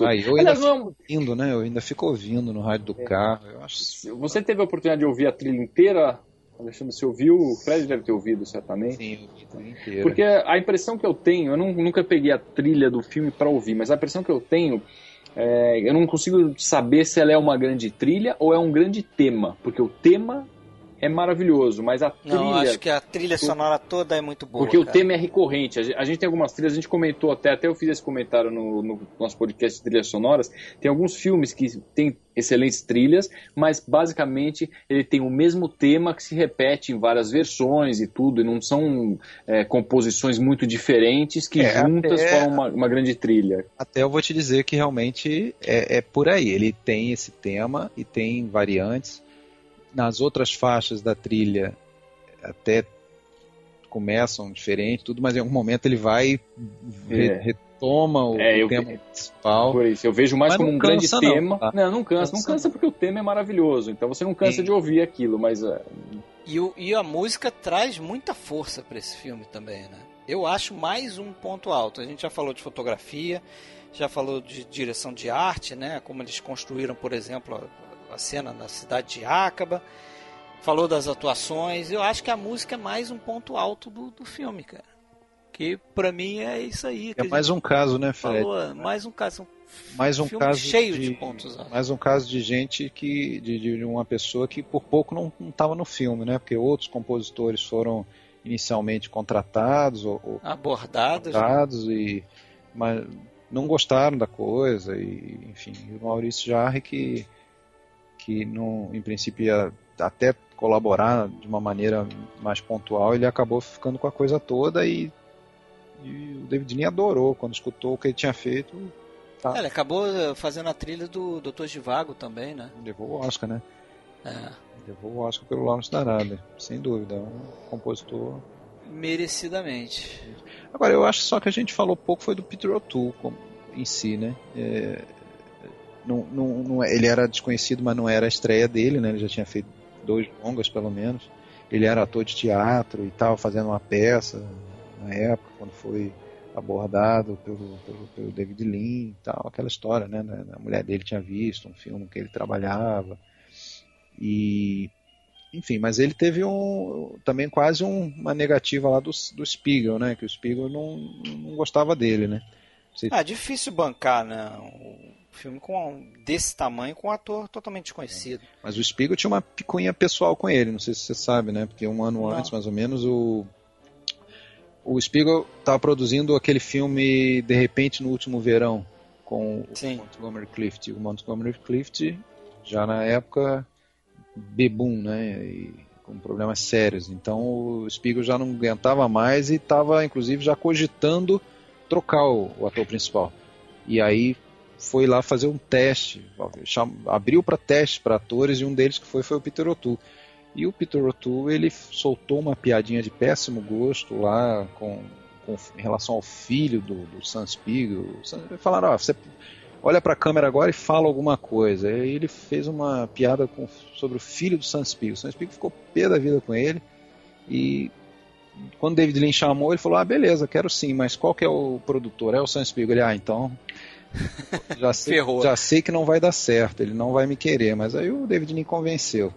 Speaker 5: Ah, eu ainda fico ouvindo, né? Eu ainda fico ouvindo no rádio do é. carro. Eu
Speaker 4: acho... Você teve a oportunidade de ouvir a trilha inteira? Alexandre, você ouviu? O Fred deve ter ouvido, certamente.
Speaker 5: Sim, ouvi inteira.
Speaker 4: Porque a impressão que eu tenho, eu não, nunca peguei a trilha do filme para ouvir, mas a impressão que eu tenho é, eu não consigo saber se ela é uma grande trilha ou é um grande tema, porque o tema é maravilhoso, mas a trilha. Não,
Speaker 3: acho que a trilha sonora toda é muito boa.
Speaker 4: Porque
Speaker 3: cara.
Speaker 4: o tema é recorrente. A gente tem algumas trilhas, a gente comentou até, até eu fiz esse comentário no, no nosso podcast de trilhas sonoras. Tem alguns filmes que tem excelentes trilhas, mas basicamente ele tem o mesmo tema que se repete em várias versões e tudo, e não são é, composições muito diferentes que é, juntas até, formam uma, uma, grande trilha.
Speaker 5: Até eu vou te dizer que realmente é, é por aí. Ele tem esse tema e tem variantes nas outras faixas da trilha até começam diferente, tudo, mas em algum momento ele vai é. retoma o, é, eu, tema principal.
Speaker 4: Por isso, eu vejo mais como um grande não, tema. Tá? Não, não cansa, não cansa porque o tema é maravilhoso, então você não cansa Sim. de ouvir aquilo, mas é...
Speaker 3: e, o, e a música traz muita força para esse filme também, né? Eu acho mais um ponto alto. A gente já falou de fotografia, já falou de direção de arte, né? Como eles construíram, por exemplo, a cena na cidade de Acaba, falou das atuações. Eu acho que a música é mais um ponto alto do, do filme, cara. Que para mim é isso aí.
Speaker 5: É mais um caso, né, Fred? Falou,
Speaker 3: mais um caso. Um
Speaker 5: mais um caso
Speaker 3: cheio de, de, pontos altos.
Speaker 5: Mais um caso de gente que de, de uma pessoa que por pouco não estava no filme, né? Porque outros compositores foram inicialmente contratados ou, ou
Speaker 3: abordados,
Speaker 5: né? abordados né? e mas não gostaram da coisa e enfim, o Maurício Jarre que que não, em princípio ia até colaborar de uma maneira mais pontual, ele acabou ficando com a coisa toda e, e o David Lean adorou quando escutou o que ele tinha feito.
Speaker 3: Tá. É, ele acabou eh, fazendo a trilha do Dr. Givago também, né?
Speaker 5: Levou o Oscar, né?
Speaker 3: É.
Speaker 5: Levou o Oscar pelo Lawrence da Arábia, sem dúvida. Um compositor.
Speaker 3: Merecidamente.
Speaker 5: Agora, eu acho só que a gente falou pouco foi do Peter O'Toole em si, né? É, não, não, não, é, ele era desconhecido, mas não era a estreia dele, né? Ele já tinha feito dois longas, pelo menos. Ele era ator de teatro e tal, fazendo uma peça na época, quando foi abordado pelo, pelo, pelo David Lean e tal, aquela história, né? A mulher dele tinha visto um filme que ele trabalhava. E enfim, mas ele teve um, também quase um, uma negativa lá do, do Spiegel, né? Que o Spiegel não, não gostava dele, né?
Speaker 3: Você... Ah, difícil bancar, né? filme com desse tamanho com um ator totalmente desconhecido.
Speaker 5: Mas o Spiegel tinha uma picuinha pessoal com ele, não sei se você sabe, né? Porque um ano não. antes, mais ou menos, o o Spiegel estava produzindo aquele filme De repente no último verão com Sim. o Montgomery Clift. O Montgomery Clift já na época bebum, né? E com problemas sérios. Então o Spiegel já não aguentava mais e estava inclusive já cogitando trocar o, o ator principal. E aí foi lá fazer um teste, abriu para teste para atores e um deles que foi foi o Peter O'Toole. E o Peter O'Toole ele soltou uma piadinha de péssimo gosto lá com, com em relação ao filho do, do Sam Spiegel. Falaram, ó, você olha para a câmera agora e fala alguma coisa. E ele fez uma piada com, sobre o filho do Sam Spiegel. O Sam Spiegel ficou pé da vida com ele e quando David Lynch chamou, ele falou: Ah, beleza, quero sim, mas qual que é o produtor? É o Sam Spiegel. Ele, ah, então já sei, já sei que não vai dar certo, ele não vai me querer, mas aí o David me convenceu.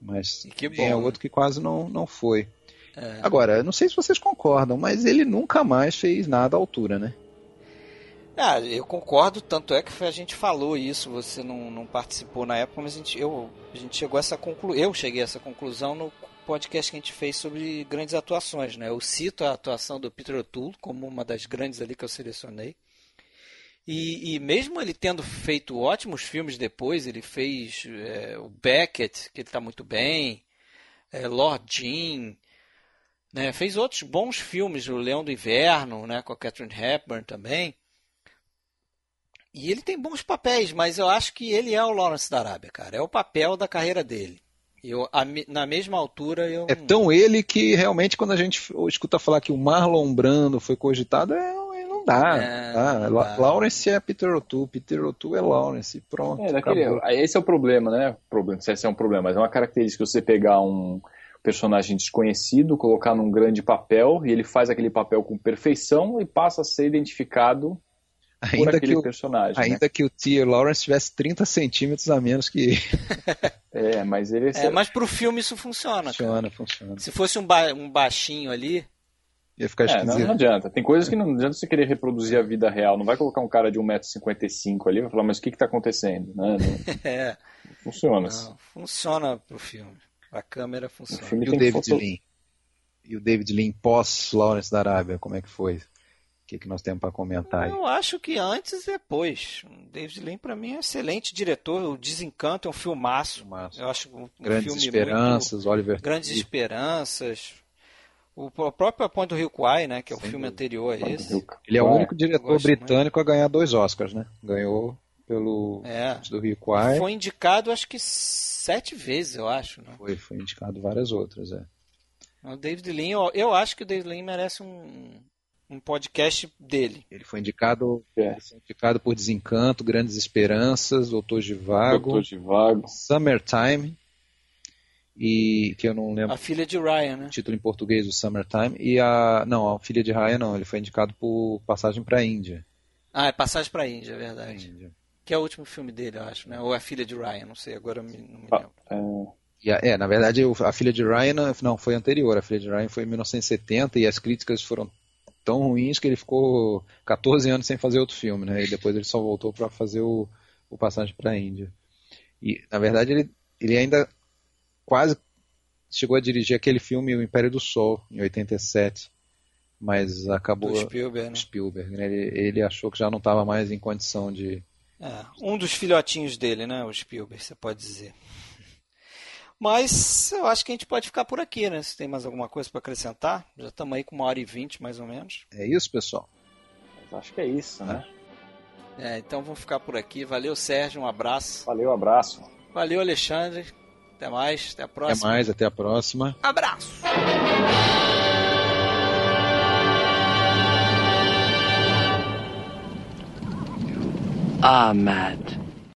Speaker 5: Mas que bom, é outro que quase não, não foi. É. Agora, não sei se vocês concordam, mas ele nunca mais fez nada à altura, né?
Speaker 3: Ah, eu concordo, tanto é que a gente falou isso, você não, não participou na época, mas a gente, eu, a gente chegou a essa conclusão, eu cheguei a essa conclusão no podcast que a gente fez sobre grandes atuações, né? Eu cito a atuação do Peter O'Toole como uma das grandes ali que eu selecionei. E, e, mesmo ele tendo feito ótimos filmes depois, ele fez é, o Beckett, que ele está muito bem, é, Lord Jean, né, fez outros bons filmes, o Leão do Inverno, né, com a Catherine Hepburn também. E ele tem bons papéis, mas eu acho que ele é o Lawrence da Arábia, cara. É o papel da carreira dele. Eu, a, na mesma altura eu.
Speaker 5: É tão ele que realmente quando a gente escuta falar que o Marlon Brando foi cogitado, é não dá.
Speaker 3: É,
Speaker 5: Ah,
Speaker 3: não
Speaker 5: La-
Speaker 3: dá.
Speaker 5: Lawrence é Peter O'Toole, Peter O'Toole é Lawrence, e pronto.
Speaker 4: É, daquele, esse é o problema, né? Problema, não sei se é um problema, mas é uma característica você pegar um personagem desconhecido, colocar num grande papel, e ele faz aquele papel com perfeição e passa a ser identificado
Speaker 5: Ainda
Speaker 4: aquele
Speaker 5: que, o,
Speaker 4: personagem. né?
Speaker 5: ainda que o T. Lawrence tivesse 30 centímetros a menos que ele.
Speaker 4: É, mas ele
Speaker 3: É, mas pro filme isso funciona, cara.
Speaker 5: Funciona, funciona.
Speaker 3: Se fosse um, ba- um baixinho ali,
Speaker 5: Ia ficar
Speaker 4: É, não, não adianta. Tem coisas que não adianta você querer reproduzir a vida real. Não vai colocar um cara de 1,55m ali e vai falar, mas o que está acontecendo? Né? Não,
Speaker 3: é,
Speaker 4: funciona.
Speaker 3: não, funciona pro filme. A câmera
Speaker 4: O
Speaker 3: funciona.
Speaker 4: filme
Speaker 5: E o David
Speaker 4: foto-
Speaker 5: Lean? E o David Lean pós Lawrence da Arábia, como é que foi? Que, que nós temos para comentar aí?
Speaker 3: Eu acho que antes e depois. David Lean, pra mim, é um excelente diretor. O Desencanto é um filmaço.
Speaker 5: Filmaço.
Speaker 3: Eu acho um
Speaker 5: Grandes
Speaker 3: filme
Speaker 5: Esperanças, Oliver
Speaker 3: muito... Grandes
Speaker 5: Twist.
Speaker 3: Esperanças. O próprio A Ponte do Rio Kwai, né? Que é o filme anterior a esse.
Speaker 5: Ele é o único diretor britânico a ganhar dois Oscars, né? Ganhou pelo
Speaker 3: É.
Speaker 5: do Rio Kwai.
Speaker 3: Foi indicado, acho que sete vezes, eu acho. Né?
Speaker 5: Foi, foi indicado várias outras, é.
Speaker 3: O David Lean, eu, eu acho que o David Lean merece um, um podcast dele.
Speaker 5: Ele foi indicado,
Speaker 4: É.
Speaker 5: ele foi indicado por Desencanto, Grandes Esperanças, Doutor Givago,
Speaker 4: Doutor de Vago.
Speaker 5: Summertime, e que eu não lembro
Speaker 3: A filha de Ryan, né?
Speaker 5: o título em português do Summertime, e a. Não, a Filha de Raya não, ele foi indicado por Passagem para a Índia.
Speaker 3: Ah, é Passagem pra Índia, é verdade.
Speaker 5: Índia.
Speaker 3: Que é o último filme dele, eu acho, né? Ou é a filha de Ryan, não sei, agora eu me- não me
Speaker 4: Ah,
Speaker 3: lembro.
Speaker 4: é,
Speaker 5: E a- é, na verdade, o- a Filha de Ryan não- não foi anterior, a Filha de Ryan foi em 1970 e as críticas foram tão ruins que ele ficou 14 anos sem fazer outro filme, né? E depois ele só voltou para fazer o, o Passagem para a Índia. E, na verdade, ele, ele ainda quase chegou a dirigir aquele filme O Império do Sol, em 87, mas acabou
Speaker 3: Do Spielberg, né?
Speaker 5: Spielberg, né? Ele, ele achou que já não estava mais em condição de...
Speaker 3: É, um dos filhotinhos dele, né? O Spielberg, você pode dizer. Mas eu acho que a gente pode ficar por aqui, né? Se tem mais alguma coisa para acrescentar. Já estamos aí com uma hora e vinte, mais ou menos.
Speaker 5: É isso, pessoal?
Speaker 4: mas acho que é isso, né?
Speaker 3: É, então vamos ficar por aqui. Valeu, Sérgio. Um abraço.
Speaker 4: Valeu, abraço.
Speaker 3: Valeu, Alexandre. Até mais. Até a
Speaker 5: Até
Speaker 3: próxima.
Speaker 5: mais, até a próxima.
Speaker 3: Abraço.
Speaker 1: Ah, mad.